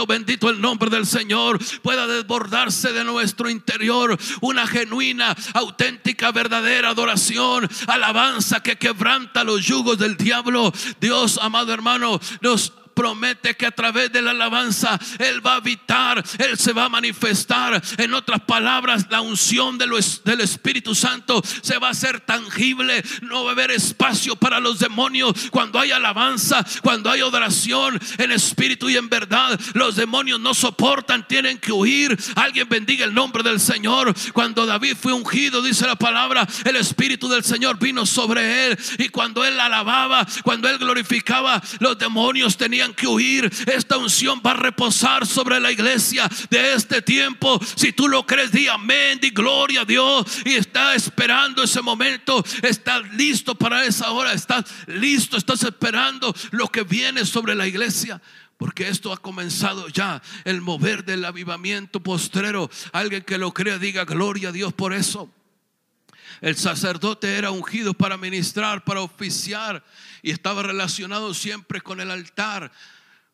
bendito el nombre del Señor, pueda desbordarse de nuestro interior una genuina, auténtica, verdadera adoración, alabanza que quebranta los yugos del diablo. Dios, amado hermano, nos promete que a través de la alabanza Él va a habitar, Él se va a manifestar. En otras palabras, la unción del Espíritu Santo se va a hacer tangible. No va a haber espacio para los demonios cuando hay alabanza, cuando hay adoración en espíritu y en verdad. Los demonios no soportan, tienen que huir. Alguien bendiga el nombre del Señor. Cuando David fue ungido, dice la palabra, el Espíritu del Señor vino sobre él. Y cuando él alababa, cuando él glorificaba, los demonios tenían que huir. Esta unción va a reposar sobre la iglesia de este tiempo. Si tú lo crees, di amén, di gloria a Dios. Y está esperando ese momento. Estás listo para esa hora. Estás listo, estás esperando lo que viene sobre la iglesia. Porque esto ha comenzado ya, el mover del avivamiento postrero. Alguien que lo crea, diga gloria a Dios por eso. El sacerdote era ungido para ministrar, para oficiar y estaba relacionado siempre con el altar,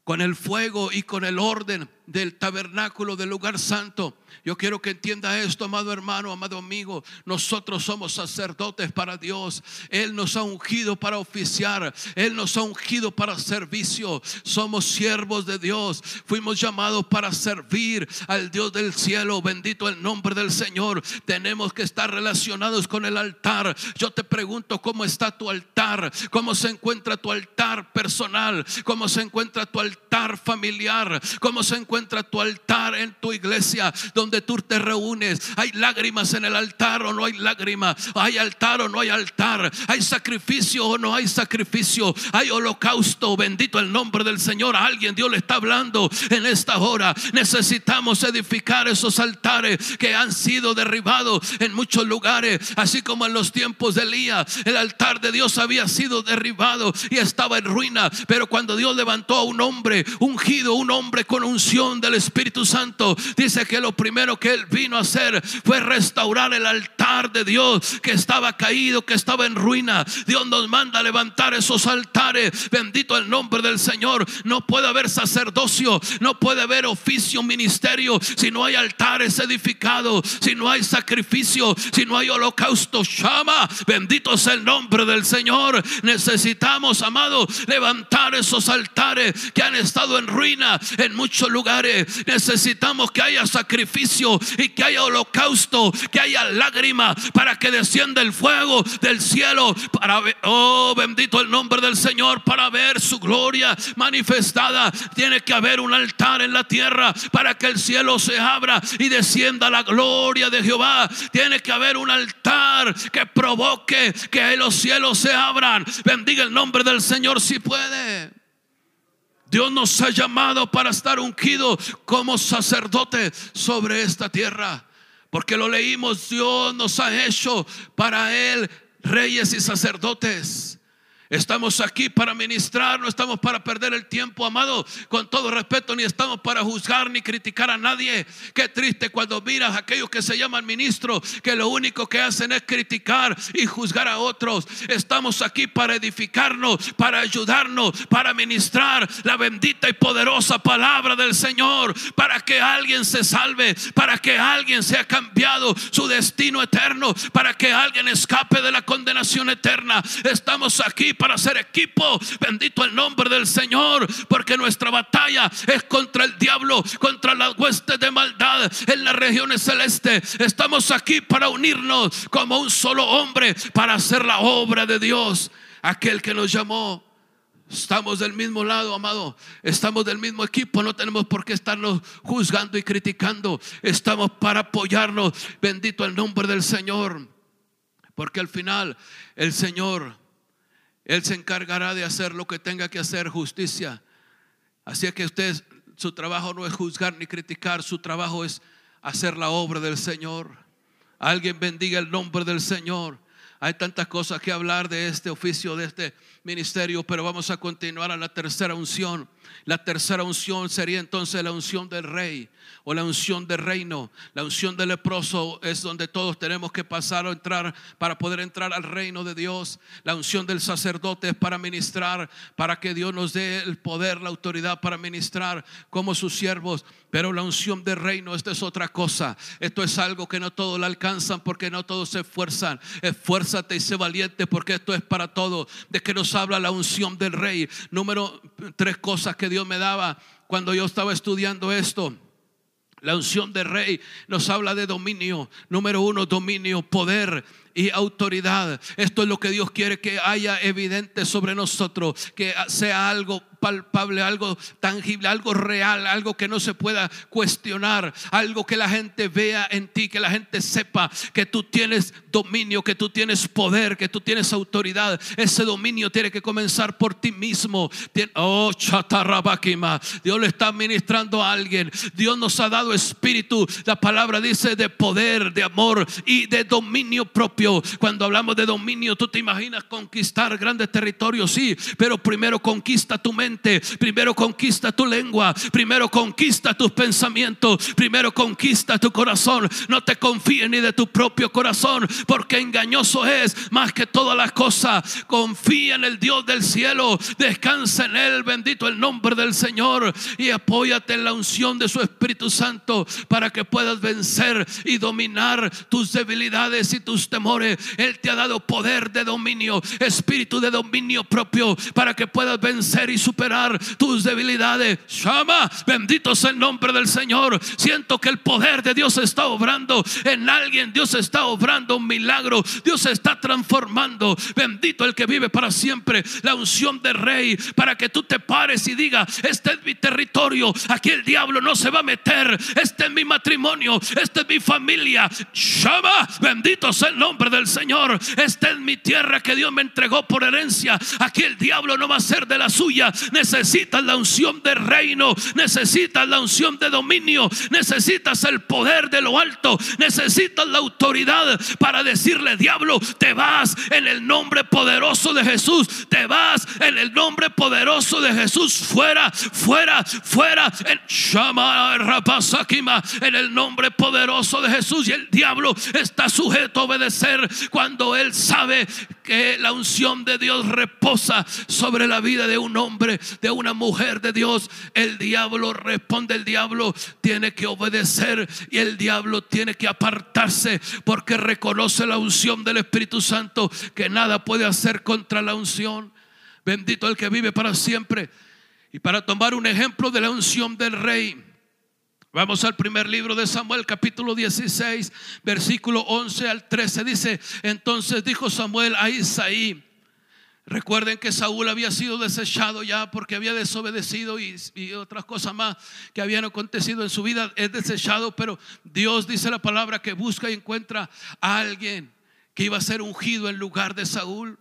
con el fuego y con el orden del tabernáculo, del lugar santo. Yo quiero que entienda esto, amado hermano, amado amigo. Nosotros somos sacerdotes para Dios. Él nos ha ungido para oficiar. Él nos ha ungido para servicio. Somos siervos de Dios. Fuimos llamados para servir al Dios del cielo. Bendito el nombre del Señor. Tenemos que estar relacionados con el altar. Yo te pregunto cómo está tu altar. Cómo se encuentra tu altar personal. Cómo se encuentra tu altar familiar. Cómo se encuentra tu altar en tu iglesia donde tú te reúnes. Hay lágrimas en el altar o no hay lágrimas. Hay altar o no hay altar. Hay sacrificio o no hay sacrificio. Hay holocausto. Bendito el nombre del Señor. Alguien Dios le está hablando en esta hora. Necesitamos edificar esos altares que han sido derribados en muchos lugares. Así como en los tiempos de Elías. El altar de Dios había sido derribado y estaba en ruina. Pero cuando Dios levantó a un hombre ungido, un hombre con unción del Espíritu Santo, dice que lo primero que él vino a hacer fue restaurar el altar de Dios que estaba caído, que estaba en ruina. Dios nos manda a levantar esos altares. Bendito el nombre del Señor. No puede haber sacerdocio, no puede haber oficio, ministerio, si no hay altares edificados, si no hay sacrificio, si no hay holocausto. Llama, bendito es el nombre del Señor. Necesitamos, amado, levantar esos altares que han estado en ruina en muchos lugares. Necesitamos que haya sacrificio y que haya holocausto, que haya lágrima para que descienda el fuego del cielo para ver, oh bendito el nombre del Señor para ver su gloria manifestada. Tiene que haber un altar en la tierra para que el cielo se abra y descienda la gloria de Jehová. Tiene que haber un altar que provoque que los cielos se abran. Bendiga el nombre del Señor si puede. Dios nos ha llamado para estar ungido como sacerdote sobre esta tierra. Porque lo leímos, Dios nos ha hecho para Él reyes y sacerdotes. Estamos aquí para ministrar, no estamos para perder el tiempo, amado, con todo respeto, ni estamos para juzgar ni criticar a nadie. Qué triste cuando miras a aquellos que se llaman ministros, que lo único que hacen es criticar y juzgar a otros. Estamos aquí para edificarnos, para ayudarnos, para ministrar la bendita y poderosa palabra del Señor, para que alguien se salve, para que alguien sea cambiado su destino eterno, para que alguien escape de la condenación eterna. Estamos aquí para ser equipo. Bendito el nombre del Señor, porque nuestra batalla es contra el diablo, contra las huestes de maldad en las regiones celestes. Estamos aquí para unirnos como un solo hombre para hacer la obra de Dios, aquel que nos llamó. Estamos del mismo lado, amado. Estamos del mismo equipo. No tenemos por qué estarnos juzgando y criticando. Estamos para apoyarnos. Bendito el nombre del Señor. Porque al final el Señor él se encargará de hacer lo que tenga que hacer, justicia. Así que usted, su trabajo no es juzgar ni criticar, su trabajo es hacer la obra del Señor. Alguien bendiga el nombre del Señor. Hay tantas cosas que hablar de este oficio, de este ministerio, pero vamos a continuar a la tercera unción. La tercera unción sería entonces la unción del rey o la unción del reino. La unción del leproso es donde todos tenemos que pasar o entrar para poder entrar al reino de Dios. La unción del sacerdote es para ministrar, para que Dios nos dé el poder, la autoridad para ministrar como sus siervos. Pero la unción del reino, esto es otra cosa. Esto es algo que no todos la alcanzan porque no todos se esfuerzan. Y sé valiente porque esto es para todos. De que nos habla la unción del rey. Número tres cosas que Dios me daba cuando yo estaba estudiando esto. La unción del rey nos habla de dominio. Número uno, dominio, poder y autoridad. Esto es lo que Dios quiere que haya evidente sobre nosotros, que sea algo palpable, algo tangible, algo real, algo que no se pueda cuestionar, algo que la gente vea en ti, que la gente sepa que tú tienes dominio, que tú tienes poder, que tú tienes autoridad. Ese dominio tiene que comenzar por ti mismo. Oh, chatarrabakima. Dios le está ministrando a alguien. Dios nos ha dado espíritu. La palabra dice de poder, de amor y de dominio propio. Cuando hablamos de dominio, tú te imaginas conquistar grandes territorios, sí, pero primero conquista tu mente, primero conquista tu lengua, primero conquista tus pensamientos, primero conquista tu corazón. No te confíes ni de tu propio corazón, porque engañoso es más que todas las cosas. Confía en el Dios del cielo, descansa en él, bendito el nombre del Señor y apóyate en la unción de su Espíritu Santo para que puedas vencer y dominar tus debilidades y tus temores. Él te ha dado poder de dominio, espíritu de dominio propio para que puedas vencer y superar tus debilidades. Llama, bendito sea el nombre del Señor. Siento que el poder de Dios está obrando en alguien. Dios está obrando un milagro. Dios está transformando. Bendito el que vive para siempre. La unción del rey para que tú te pares y diga, este es mi territorio. Aquí el diablo no se va a meter. Este es mi matrimonio. Este es mi familia. Llama, bendito sea el nombre del Señor. Esta es mi tierra que Dios me entregó por herencia. Aquí el diablo no va a ser de la suya. Necesitas la unción de reino. Necesitas la unción de dominio. Necesitas el poder de lo alto. Necesitas la autoridad para decirle, diablo, te vas en el nombre poderoso de Jesús. Te vas en el nombre poderoso de Jesús. Fuera, fuera, fuera. En en el nombre poderoso de Jesús. Y el diablo está sujeto a obedecer cuando él sabe que la unción de Dios reposa sobre la vida de un hombre, de una mujer de Dios. El diablo responde, el diablo tiene que obedecer y el diablo tiene que apartarse porque reconoce la unción del Espíritu Santo que nada puede hacer contra la unción. Bendito el que vive para siempre. Y para tomar un ejemplo de la unción del rey, Vamos al primer libro de Samuel, capítulo 16, versículo 11 al 13. Dice, entonces dijo Samuel a Isaí, recuerden que Saúl había sido desechado ya porque había desobedecido y, otras cosas más que habían acontecido en su vida. Es desechado, pero Dios dice la palabra que busca y encuentra a alguien que iba a ser ungido en lugar de Saúl.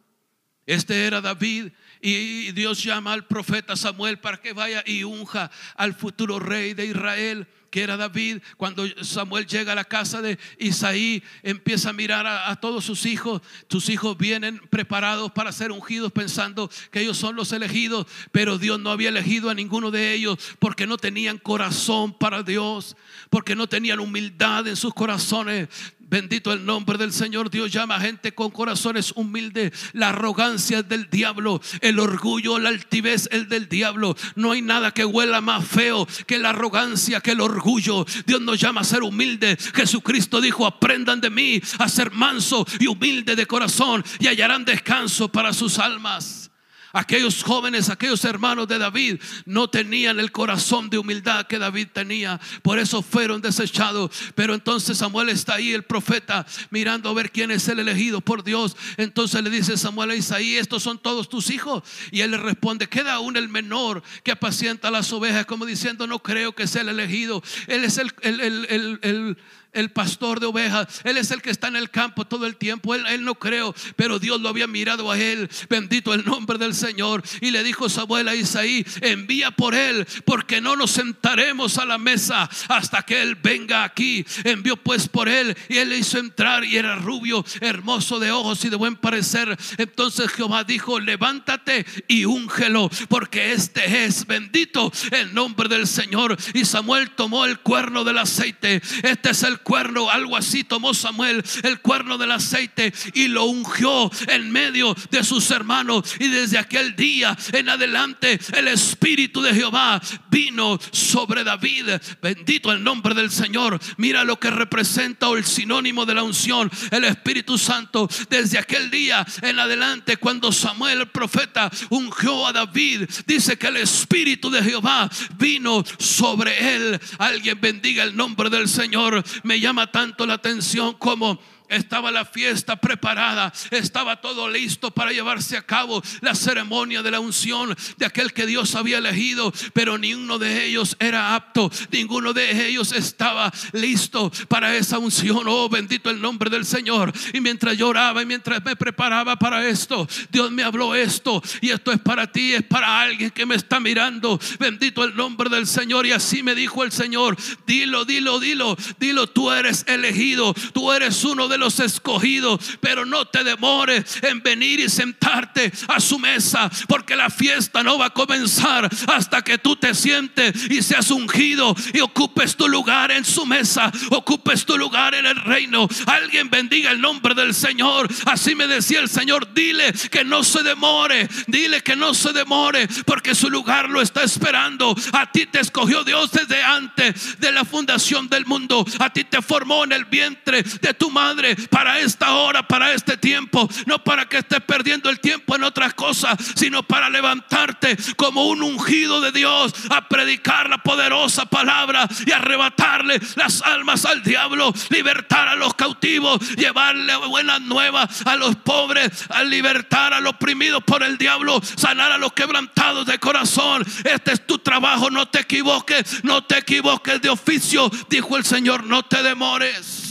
Este era David y Dios llama al profeta Samuel para que vaya y unja al futuro rey de Israel que era David, cuando Samuel llega a la casa de Isaí, empieza a mirar a, todos sus hijos. Sus hijos vienen preparados para ser ungidos pensando que ellos son los elegidos, pero Dios no había elegido a ninguno de ellos porque no tenían corazón para Dios, porque no tenían humildad en sus corazones. Bendito el nombre del Señor. Dios llama a gente con corazones humildes. La arrogancia es del diablo. El orgullo, la altivez es del diablo. No hay nada que huela más feo que la arrogancia, que el orgullo. Dios nos llama a ser humildes. Jesucristo dijo, aprendan de mí a ser manso y humilde de corazón y hallarán descanso para sus almas. Aquellos jóvenes, aquellos hermanos de David no tenían el corazón de humildad que David tenía. Por eso fueron desechados. Pero entonces Samuel está ahí, el profeta, mirando a ver quién es el elegido por Dios. Entonces le dice Samuel a Isaí, estos son todos tus hijos. Y él le responde, queda aún el menor que apacienta las ovejas, como diciendo, no creo que sea el elegido. Él es el, el, el, el el pastor de ovejas. Él es el que está en el campo todo el tiempo. Él, no creo, pero Dios lo había mirado a él. Bendito el nombre del Señor. Y le dijo Samuel a Isaí, envía por él, porque no nos sentaremos a la mesa hasta que él venga aquí. Envió pues por él y él le hizo entrar y era rubio, hermoso de ojos y de buen parecer. Entonces Jehová dijo, levántate y úngelo, porque este es bendito el nombre del Señor. Y Samuel tomó el cuerno del aceite. Este es el cuerno, algo así tomó Samuel el cuerno del aceite y lo ungió en medio de sus hermanos. Y desde aquel día en adelante el Espíritu de Jehová vino sobre David. Bendito el nombre del Señor. Mira lo que representa o el sinónimo de la unción, el Espíritu Santo. Desde aquel día en adelante, cuando Samuel el profeta ungió a David, dice que el Espíritu de Jehová vino sobre él. Alguien bendiga el nombre del Señor. Me llama tanto la atención como estaba la fiesta preparada, estaba todo listo para llevarse a cabo la ceremonia de la unción de aquel que Dios había elegido, pero ninguno de ellos era apto, ninguno de ellos estaba listo para esa unción. Oh, bendito el nombre del Señor. Y mientras lloraba y mientras me preparaba para esto, Dios me habló esto y esto es para ti, es para alguien que me está mirando. Bendito el nombre del Señor y así me dijo el Señor, dilo, dilo, dilo, dilo, tú eres elegido, tú eres uno de los escogidos, pero no te demores en venir y sentarte a su mesa, porque la fiesta no va a comenzar hasta que tú te sientes y seas ungido y ocupes tu lugar en su mesa, ocupes tu lugar en el reino. Alguien bendiga el nombre del Señor. Así me decía el Señor, dile que no se demore, dile que no se demore, porque su lugar lo está esperando. A ti te escogió Dios desde antes de la fundación del mundo. A ti te formó en el vientre de tu madre para esta hora, para este tiempo, no para que estés perdiendo el tiempo en otras cosas, sino para levantarte como un ungido de Dios a predicar la poderosa palabra y arrebatarle las almas al diablo, libertar a los cautivos, llevarle buenas nuevas a los pobres, a libertar a los oprimidos por el diablo, sanar a los quebrantados de corazón. Este es tu trabajo, no te equivoques, no te equivoques de oficio, dijo el Señor, no te demores.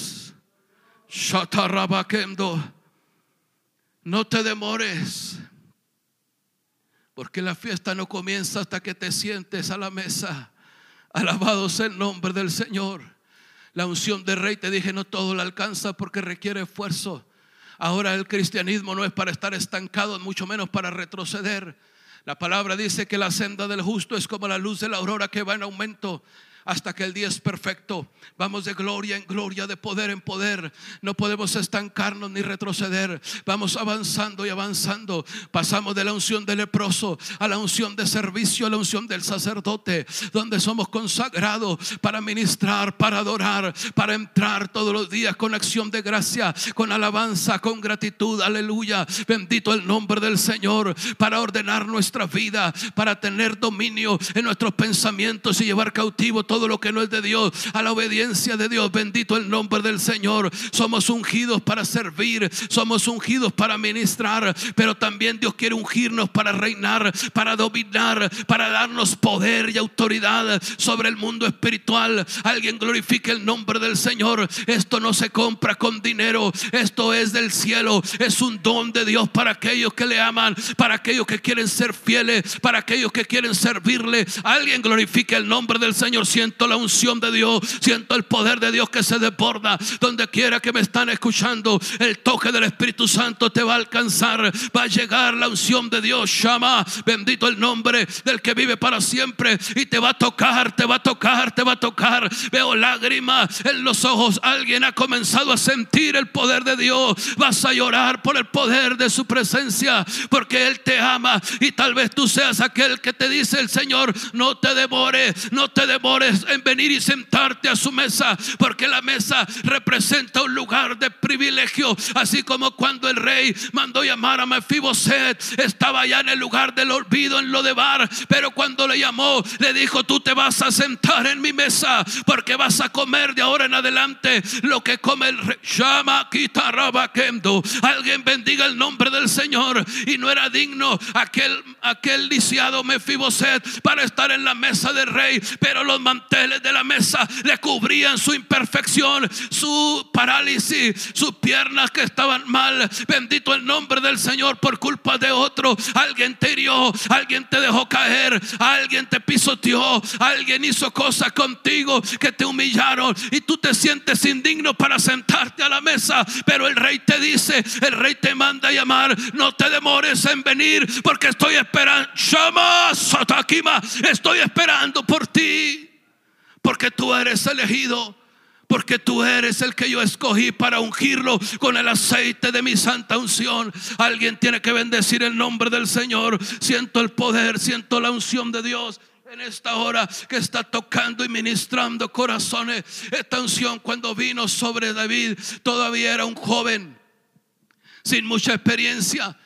No te demores. Porque la fiesta no comienza hasta que te sientes a la mesa. Alabado sea el nombre del Señor. La unción de rey, te dije, no todo la alcanza porque requiere esfuerzo. Ahora el cristianismo no es para estar estancado, mucho menos para retroceder. La palabra dice que la senda del justo es como la luz de la aurora que va en aumento hasta que el día es perfecto. Vamos de gloria en gloria, de poder en poder. No podemos estancarnos ni retroceder. Vamos avanzando y avanzando. Pasamos de la unción del leproso a la unción de servicio, a la unción del sacerdote, donde somos consagrados para ministrar, para adorar, para entrar todos los días con acción de gracia, con alabanza, con gratitud. Aleluya. Bendito el nombre del Señor para ordenar nuestra vida, para tener dominio en nuestros pensamientos y llevar cautivo todo todo lo que no es de Dios, a la obediencia de Dios. Bendito el nombre del Señor. Somos ungidos para servir, somos ungidos para ministrar, pero también Dios quiere ungirnos para reinar, para dominar, para darnos poder y autoridad sobre el mundo espiritual. Alguien glorifique el nombre del Señor. Esto no se compra con dinero, esto es del cielo, es un don de Dios para aquellos que le aman, para aquellos que quieren ser fieles, para aquellos que quieren servirle. Alguien glorifique el nombre del Señor siento la unción de Dios, siento el poder de Dios que se desborda. Donde quiera que me están escuchando, el toque del Espíritu Santo te va a alcanzar. Va a llegar la unción de Dios. Llama, bendito el nombre del que vive para siempre. Y te va a tocar, te va a tocar, te va a tocar. Veo lágrimas en los ojos. Alguien ha comenzado a sentir el poder de Dios. Vas a llorar por el poder de su presencia, porque Él te ama. Y tal vez tú seas aquel que te dice el Señor, no te demores, no te demores en venir y sentarte a su mesa, porque la mesa representa un lugar de privilegio, así como cuando el rey mandó llamar a Mefiboset, estaba ya en el lugar del olvido en lo de bar, pero cuando le llamó, le dijo, tú te vas a sentar en mi mesa, porque vas a comer de ahora en adelante lo que come el rey. Llama Alguien bendiga el nombre del Señor. Y no era digno aquel, aquel lisiado Mefiboset para estar en la mesa del rey, pero los de la mesa le cubrían su imperfección, su parálisis, sus piernas que estaban mal. Bendito el nombre del Señor por culpa de otro. Alguien te hirió, alguien te dejó caer, alguien te pisoteó, alguien hizo cosas contigo que te humillaron y tú te sientes indigno para sentarte a la mesa. Pero el rey te dice, el rey te manda llamar, no te demores en venir porque estoy esperando. Llama, estoy esperando por ti porque tú eres elegido. Porque tú eres el que yo escogí para ungirlo con el aceite de mi santa unción. Alguien tiene que bendecir el nombre del Señor. Siento el poder, siento la unción de Dios en esta hora que está tocando y ministrando corazones. Esta unción cuando vino sobre David todavía era un joven sin mucha experiencia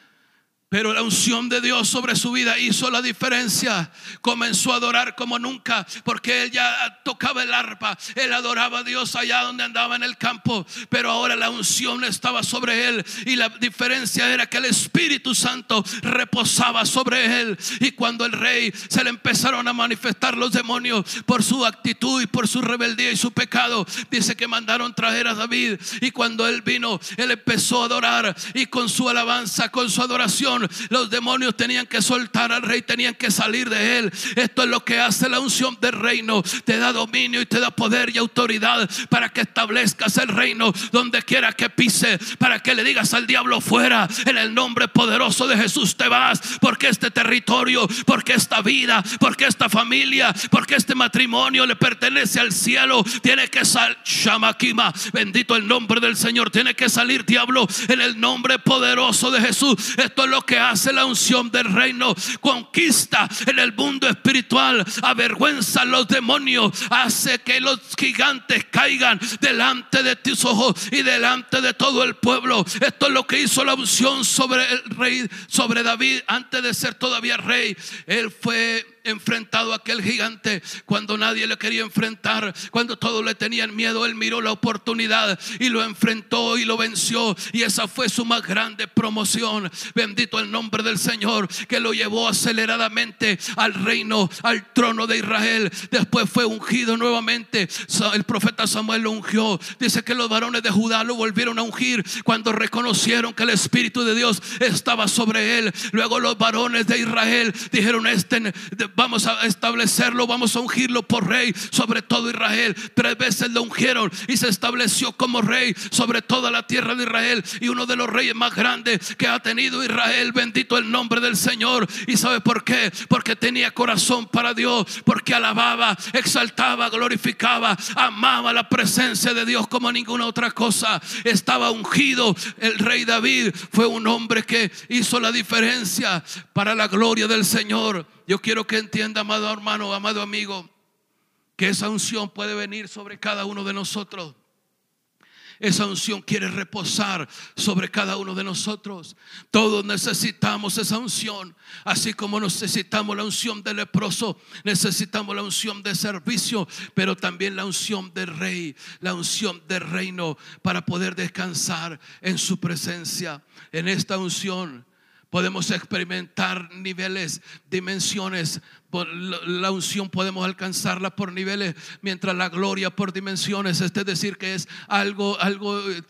pero la unción de Dios sobre su vida hizo la diferencia. Comenzó a adorar como nunca, porque él ya tocaba el arpa. Él adoraba a Dios allá donde andaba en el campo. Pero ahora la unción estaba sobre él. Y la diferencia era que el Espíritu Santo reposaba sobre él. Y cuando el rey se le empezaron a manifestar los demonios por su actitud y por su rebeldía y su pecado, dice que mandaron traer a David. Y cuando él vino, él empezó a adorar. Y con su alabanza, con su adoración, los demonios tenían que soltar al rey, tenían que salir de él. Esto es lo que hace la unción del reino. Te da dominio y te da poder y autoridad para que establezcas el reino donde quiera que pise, para que le digas al diablo fuera. En el nombre poderoso de Jesús te vas, porque este territorio, porque esta vida, porque esta familia, porque este matrimonio le pertenece al cielo. Tiene que salir, Shamakima, bendito el nombre del Señor. Tiene que salir diablo en el nombre poderoso de Jesús. Esto es lo que hace la unción del reino. Conquista en el mundo espiritual, avergüenza a los demonios, hace que los gigantes caigan delante de tus ojos y delante de todo el pueblo. Esto es lo que hizo la unción sobre el rey, sobre David antes de ser todavía rey. Él fue enfrentado a aquel gigante cuando nadie le quería enfrentar, cuando todos le tenían miedo, él miró la oportunidad y lo enfrentó y lo venció. Y esa fue su más grande promoción. Bendito el nombre del Señor que lo llevó aceleradamente al reino, al trono de Israel. Después fue ungido nuevamente. El profeta Samuel lo ungió. Dice que los varones de Judá lo volvieron a ungir cuando reconocieron que el Espíritu de Dios estaba sobre él. Luego los varones de Israel dijeron, este vamos a establecerlo, vamos a ungirlo por rey sobre todo Israel. Tres veces lo ungieron y se estableció como rey sobre toda la tierra de Israel y uno de los reyes más grandes que ha tenido Israel. Bendito el nombre del Señor. ¿Y sabe por qué? Porque tenía corazón para Dios, porque alababa, exaltaba, glorificaba, amaba la presencia de Dios como ninguna otra cosa. Estaba ungido. El rey David fue un hombre que hizo la diferencia para la gloria del Señor. Yo quiero que entienda, amado hermano, amado amigo, que esa unción puede venir sobre cada uno de nosotros. Esa unción quiere reposar sobre cada uno de nosotros. Todos necesitamos esa unción. Así como necesitamos la unción del leproso, necesitamos la unción de servicio, pero también la unción del rey, la unción del reino para poder descansar en su presencia. En esta unción podemos experimentar niveles, dimensiones. La unción podemos alcanzarla por niveles, mientras la gloria por dimensiones. Es decir, que es algo, algo eh,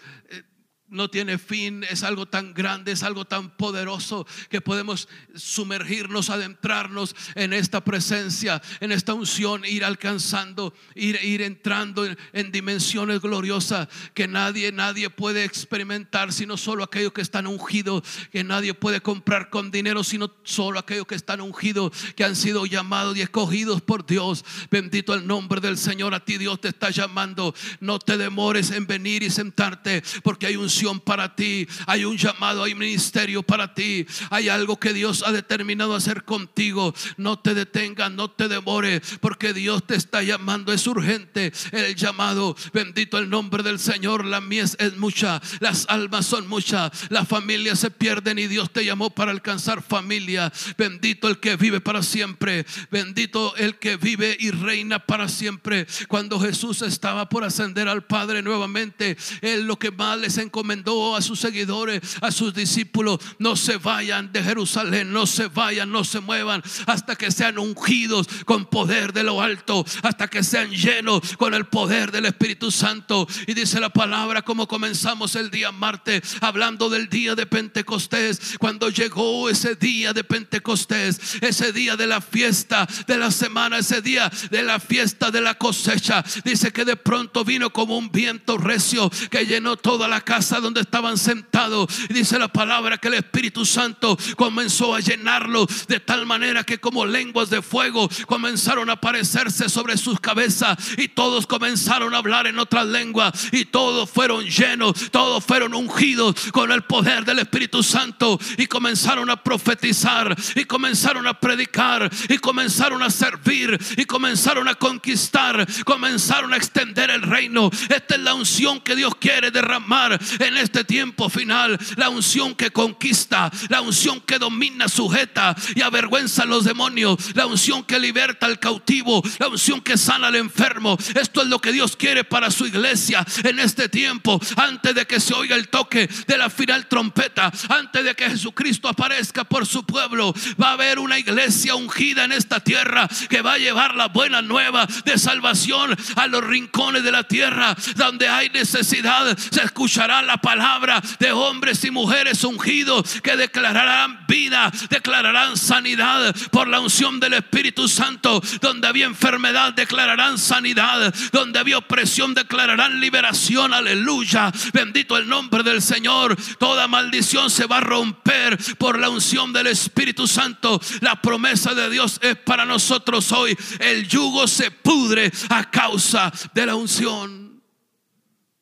no tiene fin, es algo tan grande, es algo tan poderoso que podemos sumergirnos, adentrarnos en esta presencia, en esta unción, ir alcanzando, ir, ir entrando en, dimensiones gloriosas que nadie, nadie puede experimentar, sino solo aquellos que están ungidos, que nadie puede comprar con dinero, sino solo aquellos que están ungidos, que han sido llamados y escogidos por Dios. Bendito el nombre del Señor, a ti Dios te está llamando. No te demores en venir y sentarte, porque hay para ti, hay un llamado, hay ministerio para ti, hay algo que Dios ha determinado hacer contigo. No te detengas, no te demore, porque Dios te está llamando, es urgente el llamado. Bendito el nombre del Señor, la mies es mucha, las almas son muchas, las familias se pierden y Dios te llamó para alcanzar familia. Bendito el que vive para siempre, bendito el que vive y reina para siempre. Cuando Jesús estaba por ascender al Padre nuevamente, él lo que más les encomendó a sus seguidores, a sus discípulos, no se vayan de Jerusalén, no se vayan, no se muevan hasta que sean ungidos con poder de lo alto, hasta que sean llenos con el poder del Espíritu Santo. Y dice la palabra como comenzamos el día martes, hablando del día de Pentecostés, cuando llegó ese día de Pentecostés, ese día de la fiesta de la semana, ese día de la fiesta de la cosecha, dice que de pronto vino como un viento recio que llenó toda la casa donde estaban sentados. Y dice la palabra que el Espíritu Santo comenzó a llenarlo de tal manera que como lenguas de fuego comenzaron a aparecerse sobre sus cabezas y todos comenzaron a hablar en otras lenguas y todos fueron llenos, todos fueron ungidos con el poder del Espíritu Santo y comenzaron a profetizar y comenzaron a predicar y comenzaron a servir y comenzaron a conquistar, comenzaron a extender el reino. Esta es la unción que Dios quiere derramar en este tiempo final. La unción que conquista, la unción que domina, sujeta y avergüenza a los demonios, la unción que liberta al cautivo, la unción que sana al enfermo. Esto es lo que Dios quiere para su iglesia en este tiempo, antes de que se oiga el toque de la final trompeta, antes de que Jesucristo aparezca por su pueblo. Va a haber una iglesia ungida en esta tierra que va a llevar la buena nueva de salvación a los rincones de la tierra donde hay necesidad. Se escuchará la la palabra de hombres y mujeres ungidos que declararán vida, declararán sanidad por la unción del Espíritu Santo. Donde había enfermedad, declararán sanidad. Donde había opresión, declararán liberación. Aleluya. Bendito el nombre del Señor. Toda maldición se va a romper por la unción del Espíritu Santo. La promesa de Dios es para nosotros hoy. El yugo se pudre a causa de la unción.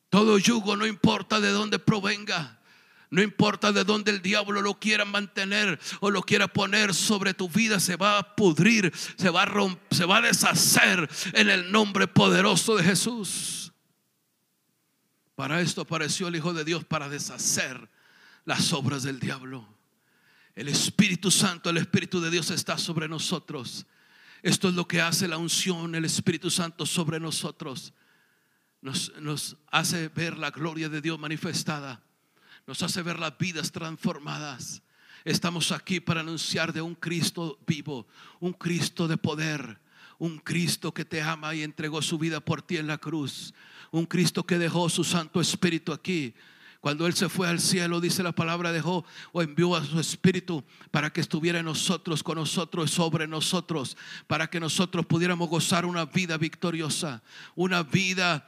Todo yugo, no importa de dónde provenga. No importa de dónde el diablo lo quiera mantener o lo quiera poner sobre tu vida, se va a pudrir, se va a romper, se va a deshacer en el nombre poderoso de Jesús. Para esto apareció el Hijo de Dios, para deshacer las obras del diablo. El Espíritu Santo, el Espíritu de Dios está sobre nosotros. Esto es lo que hace la unción, el Espíritu Santo sobre nosotros. Nos, nos hace ver la gloria de Dios manifestada nos hace ver las vidas transformadas. Estamos aquí para anunciar de un Cristo vivo, un Cristo de poder, un Cristo que te ama y entregó su vida por ti en la cruz, un Cristo que dejó su Santo Espíritu aquí. Cuando Él se fue al cielo, dice la palabra, dejó o envió a su Espíritu para que estuviera en nosotros, con nosotros, sobre nosotros, para que nosotros pudiéramos gozar una vida victoriosa, una vida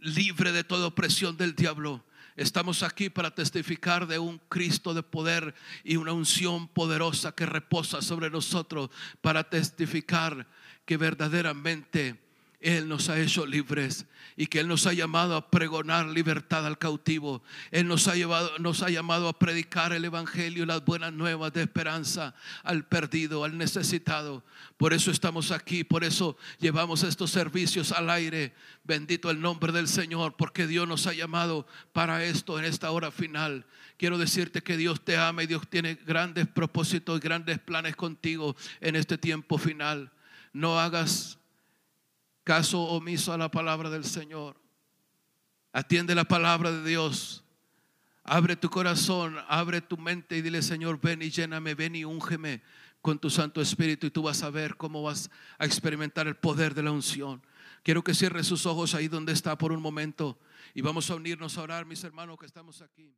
libre de toda opresión del diablo. Estamos aquí para testificar de un Cristo de poder y una unción poderosa que reposa sobre nosotros para testificar que verdaderamente él nos ha hecho libres y que Él nos ha llamado a pregonar libertad al cautivo. Él nos ha, llevado, nos ha llamado a predicar el Evangelio y las buenas nuevas de esperanza al perdido, al necesitado. Por eso estamos aquí, por eso llevamos estos servicios al aire. Bendito el nombre del Señor, porque Dios nos ha llamado para esto en esta hora final. Quiero decirte que Dios te ama y Dios tiene grandes propósitos y grandes planes contigo en este tiempo final. No hagas caso omiso a la palabra del Señor. Atiende la palabra de Dios. Abre tu corazón, abre tu mente y dile, Señor, ven y lléname, ven y úngeme con tu Santo Espíritu y tú vas a ver cómo vas a experimentar el poder de la unción. Quiero que cierre sus ojos ahí donde está por un momento y vamos a unirnos a orar, mis hermanos que estamos aquí.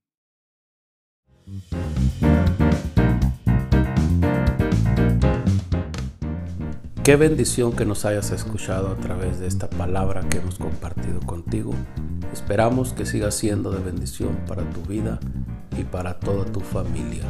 Qué bendición que nos hayas escuchado a través de esta palabra que hemos compartido contigo. Esperamos que siga siendo de bendición para tu vida y para toda tu familia.